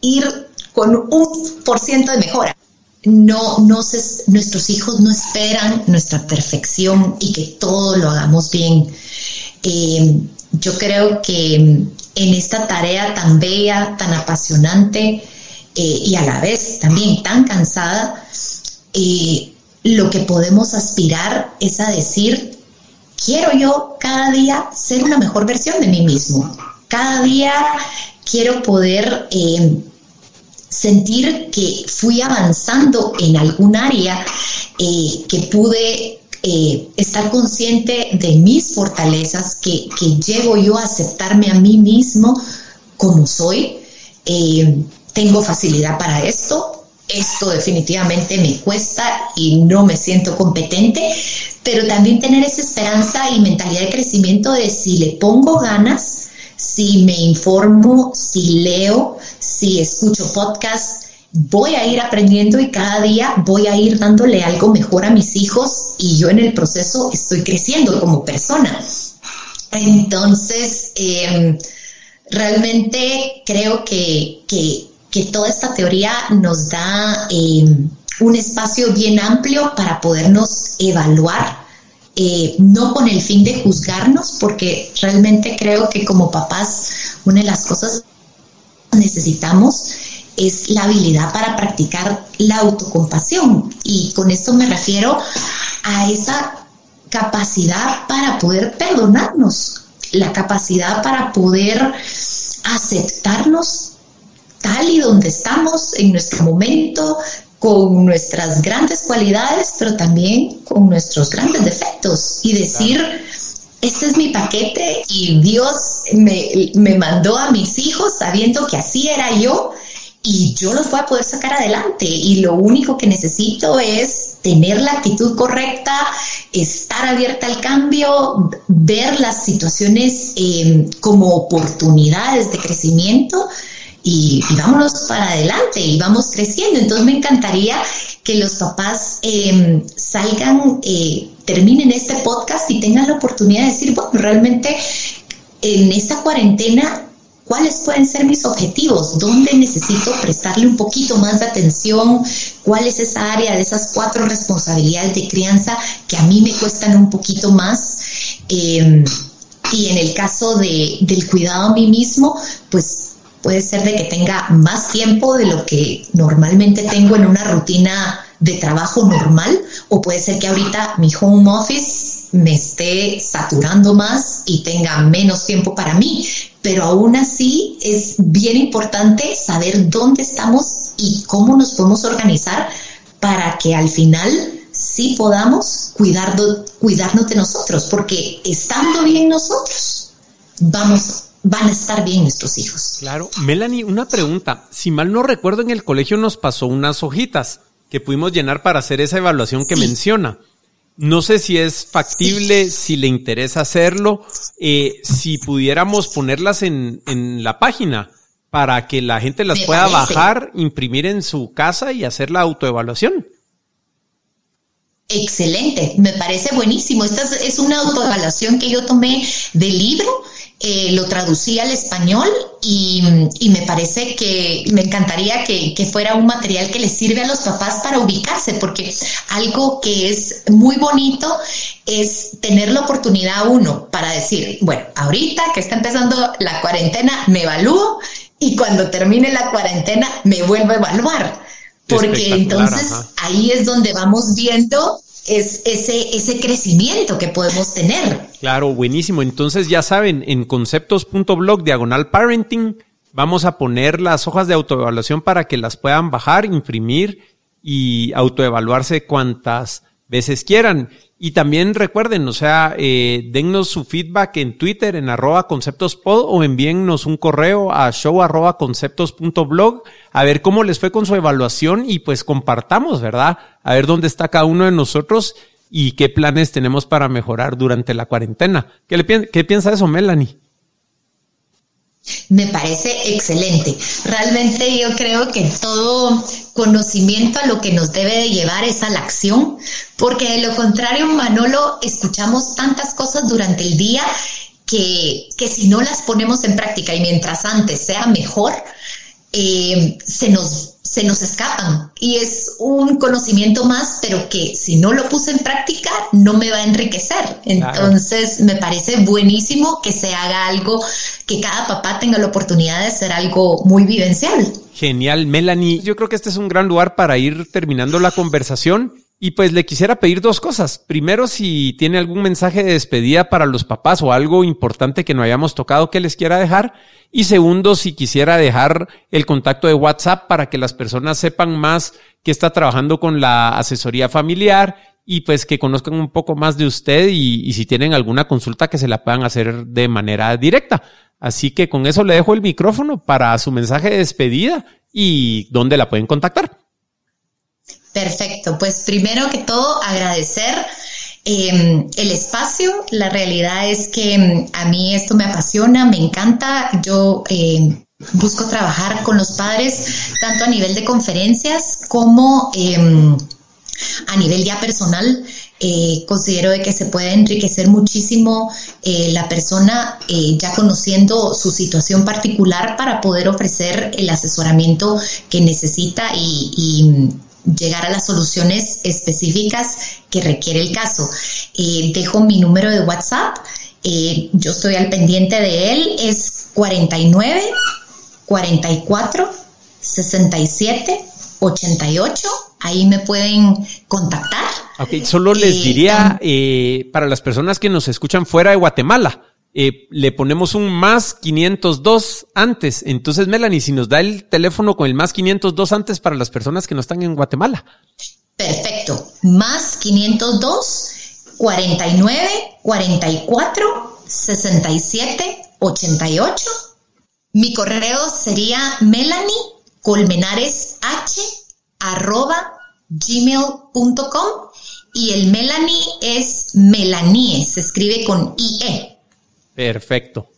ir con un por ciento de mejora. No, no nuestros hijos no esperan nuestra perfección y que todo lo hagamos bien. Eh, yo creo que en esta tarea tan bella, tan apasionante eh, y a la vez también tan cansada, eh, lo que podemos aspirar es a decir, quiero yo cada día ser una mejor versión de mí mismo. Cada día quiero poder eh, sentir que fui avanzando en algún área, eh, que pude eh, estar consciente de mis fortalezas, que, que, llego yo a aceptarme a mí mismo como soy. tengo facilidad para esto, esto definitivamente me cuesta y no me siento competente, pero también tener esa esperanza y mentalidad de crecimiento de si le pongo ganas, si me informo, si leo, si escucho podcast, voy a ir aprendiendo y cada día voy a ir dándole algo mejor a mis hijos y yo en el proceso estoy creciendo como persona. Entonces, em, realmente creo que, que que toda esta teoría nos da eh, un espacio bien amplio para podernos evaluar, eh, no con el fin de juzgarnos, porque realmente creo que como papás una de las cosas que necesitamos es la habilidad para practicar la autocompasión. Y con esto me refiero a esa capacidad para poder perdonarnos, la capacidad para poder aceptarnos tal y donde estamos en nuestro momento, con nuestras grandes cualidades, pero también con nuestros grandes defectos. Y decir, este es mi paquete y Dios me, me, mandó a mis hijos sabiendo que así era yo y yo los voy a poder sacar adelante. Y lo único que necesito es tener la actitud correcta, estar abierta al cambio, ver las situaciones eh, como oportunidades de crecimiento y, vámonos para adelante y vamos creciendo. Entonces me encantaría que los papás em, salgan, eh, terminen este podcast y tengan la oportunidad de decir, bueno, realmente en esta cuarentena, ¿cuáles pueden ser mis objetivos? ¿Dónde necesito prestarle un poquito más de atención? ¿Cuál es esa área de esas cuatro responsabilidades de crianza que a mí me cuestan un poquito más? Em, y en el caso de, del cuidado a mí mismo, pues Puede ser de que tenga más tiempo de lo que normalmente tengo en una rutina de trabajo normal o puede ser que ahorita mi home office me esté saturando más y tenga menos tiempo para mí. Pero aún así es bien importante saber dónde estamos y cómo nos podemos organizar para que al final sí podamos cuidarnos de nosotros, porque estando bien nosotros, vamos van a estar bien nuestros hijos. Claro. Melanie, una pregunta. Si mal no recuerdo, en el colegio nos pasó unas hojitas que pudimos llenar para hacer esa evaluación que menciona. No sé si es factible, si le interesa hacerlo, eh, si pudiéramos ponerlas en, en, la página para que la gente las pueda bajar, imprimir en su casa y hacer la autoevaluación. Excelente, me parece buenísimo. Esta es una autoevaluación que yo tomé del libro eh, lo traducí al español y, me parece que me encantaría que, fuera un material que les sirve a los papás para ubicarse, porque algo que es muy bonito es tener la oportunidad uno para decir, bueno, ahorita que está empezando la cuarentena, me evalúo y cuando termine la cuarentena me vuelvo a evaluar, porque entonces ahí es donde vamos viendo es ese, ese crecimiento que podemos tener. Claro, buenísimo. Entonces ya saben, en conceptos.blog diagonal parenting vamos a poner las hojas de autoevaluación para que las puedan bajar, imprimir y autoevaluarse cuantas veces quieran. Y también recuerden, o sea, eh, dennos su feedback en Twitter, en arroba conceptospod o envíennos un correo a show arroba conceptos.blog a ver cómo les fue con su evaluación y pues compartamos, ¿verdad? A ver dónde está cada uno de nosotros y qué planes tenemos para mejorar durante la cuarentena. ¿Qué, le, qué piensa eso, Melanie? Me parece excelente. Realmente yo creo que todo conocimiento a lo que nos debe de llevar es a la acción, porque de lo contrario, Manolo, escuchamos tantas cosas durante el día que, que si no las ponemos en práctica y mientras antes sea mejor, eh, se nos se nos escapan y es un conocimiento más, pero que si no lo puse en práctica no me va a enriquecer. Entonces me parece buenísimo que se haga algo, que cada papá tenga la oportunidad de hacer algo muy vivencial. Genial, Melanie. Yo creo que este es un gran lugar para ir terminando la conversación. Y pues le quisiera pedir dos cosas. Primero, si tiene algún mensaje de despedida para los papás o algo importante que no hayamos tocado que les quiera dejar. Y segundo, si quisiera dejar el contacto de WhatsApp para que las personas sepan más que está trabajando con la asesoría familiar y pues que conozcan un poco más de usted y, si tienen alguna consulta que se la puedan hacer de manera directa. Así que con eso le dejo el micrófono para su mensaje de despedida y dónde la pueden contactar. Perfecto, pues primero que todo agradecer em, el espacio. La realidad es que em, a mí esto me apasiona, me encanta. Yo em, busco trabajar con los padres tanto a nivel de conferencias como a nivel ya personal. Eh, considero de que se puede enriquecer muchísimo eh, la persona eh, ya conociendo su situación particular para poder ofrecer el asesoramiento que necesita y llegar a las soluciones específicas que requiere el caso. Eh, dejo mi número de WhatsApp, eh, yo estoy al pendiente de él, es 49 44 67 88. Ahí me pueden contactar. Ok, solo les eh, diría para las personas que nos escuchan fuera de Guatemala, eh, le ponemos un más 502 antes. Entonces, Melanie, si nos da el teléfono con el más 502 antes para las personas que no están en Guatemala. Perfecto. Más 502 49 44 67 88. Mi correo sería melanie colmenares h arroba gmail.com y el Melanie es Melanie, se escribe con IE. Perfecto.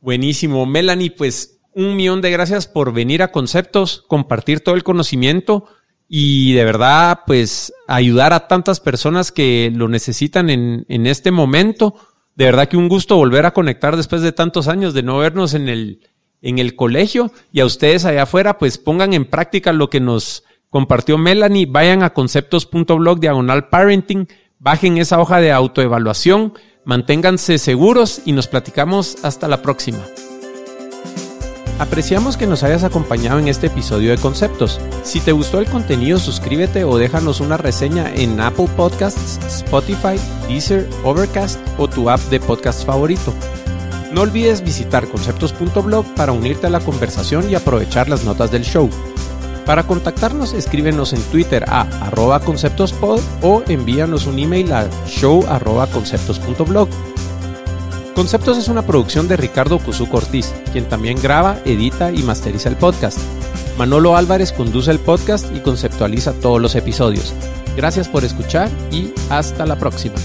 Buenísimo. Melanie, pues un millón de gracias por venir a Conceptos, compartir todo el conocimiento y de verdad, pues ayudar a tantas personas que lo necesitan en, en este momento. De verdad que un gusto volver a conectar después de tantos años de no vernos en el, en el colegio y a ustedes allá afuera, pues pongan en práctica lo que nos compartió Melanie. Vayan a conceptos.blog diagonal parenting, bajen esa hoja de autoevaluación Manténganse seguros y nos platicamos hasta la próxima. Apreciamos que nos hayas acompañado en este episodio de Conceptos. Si te gustó el contenido, suscríbete o déjanos una reseña en Apple Podcasts, Spotify, Deezer, Overcast o tu app de podcast favorito. No olvides visitar conceptos.blog para unirte a la conversación y aprovechar las notas del show. Para contactarnos, escríbenos en Twitter a arroba conceptospod o envíanos un email a show arroba conceptos.blog. Conceptos es una producción de Ricardo Cuzuco Ortiz, quien también graba, edita y masteriza el podcast. Manolo Álvarez conduce el podcast y conceptualiza todos los episodios. Gracias por escuchar y hasta la próxima.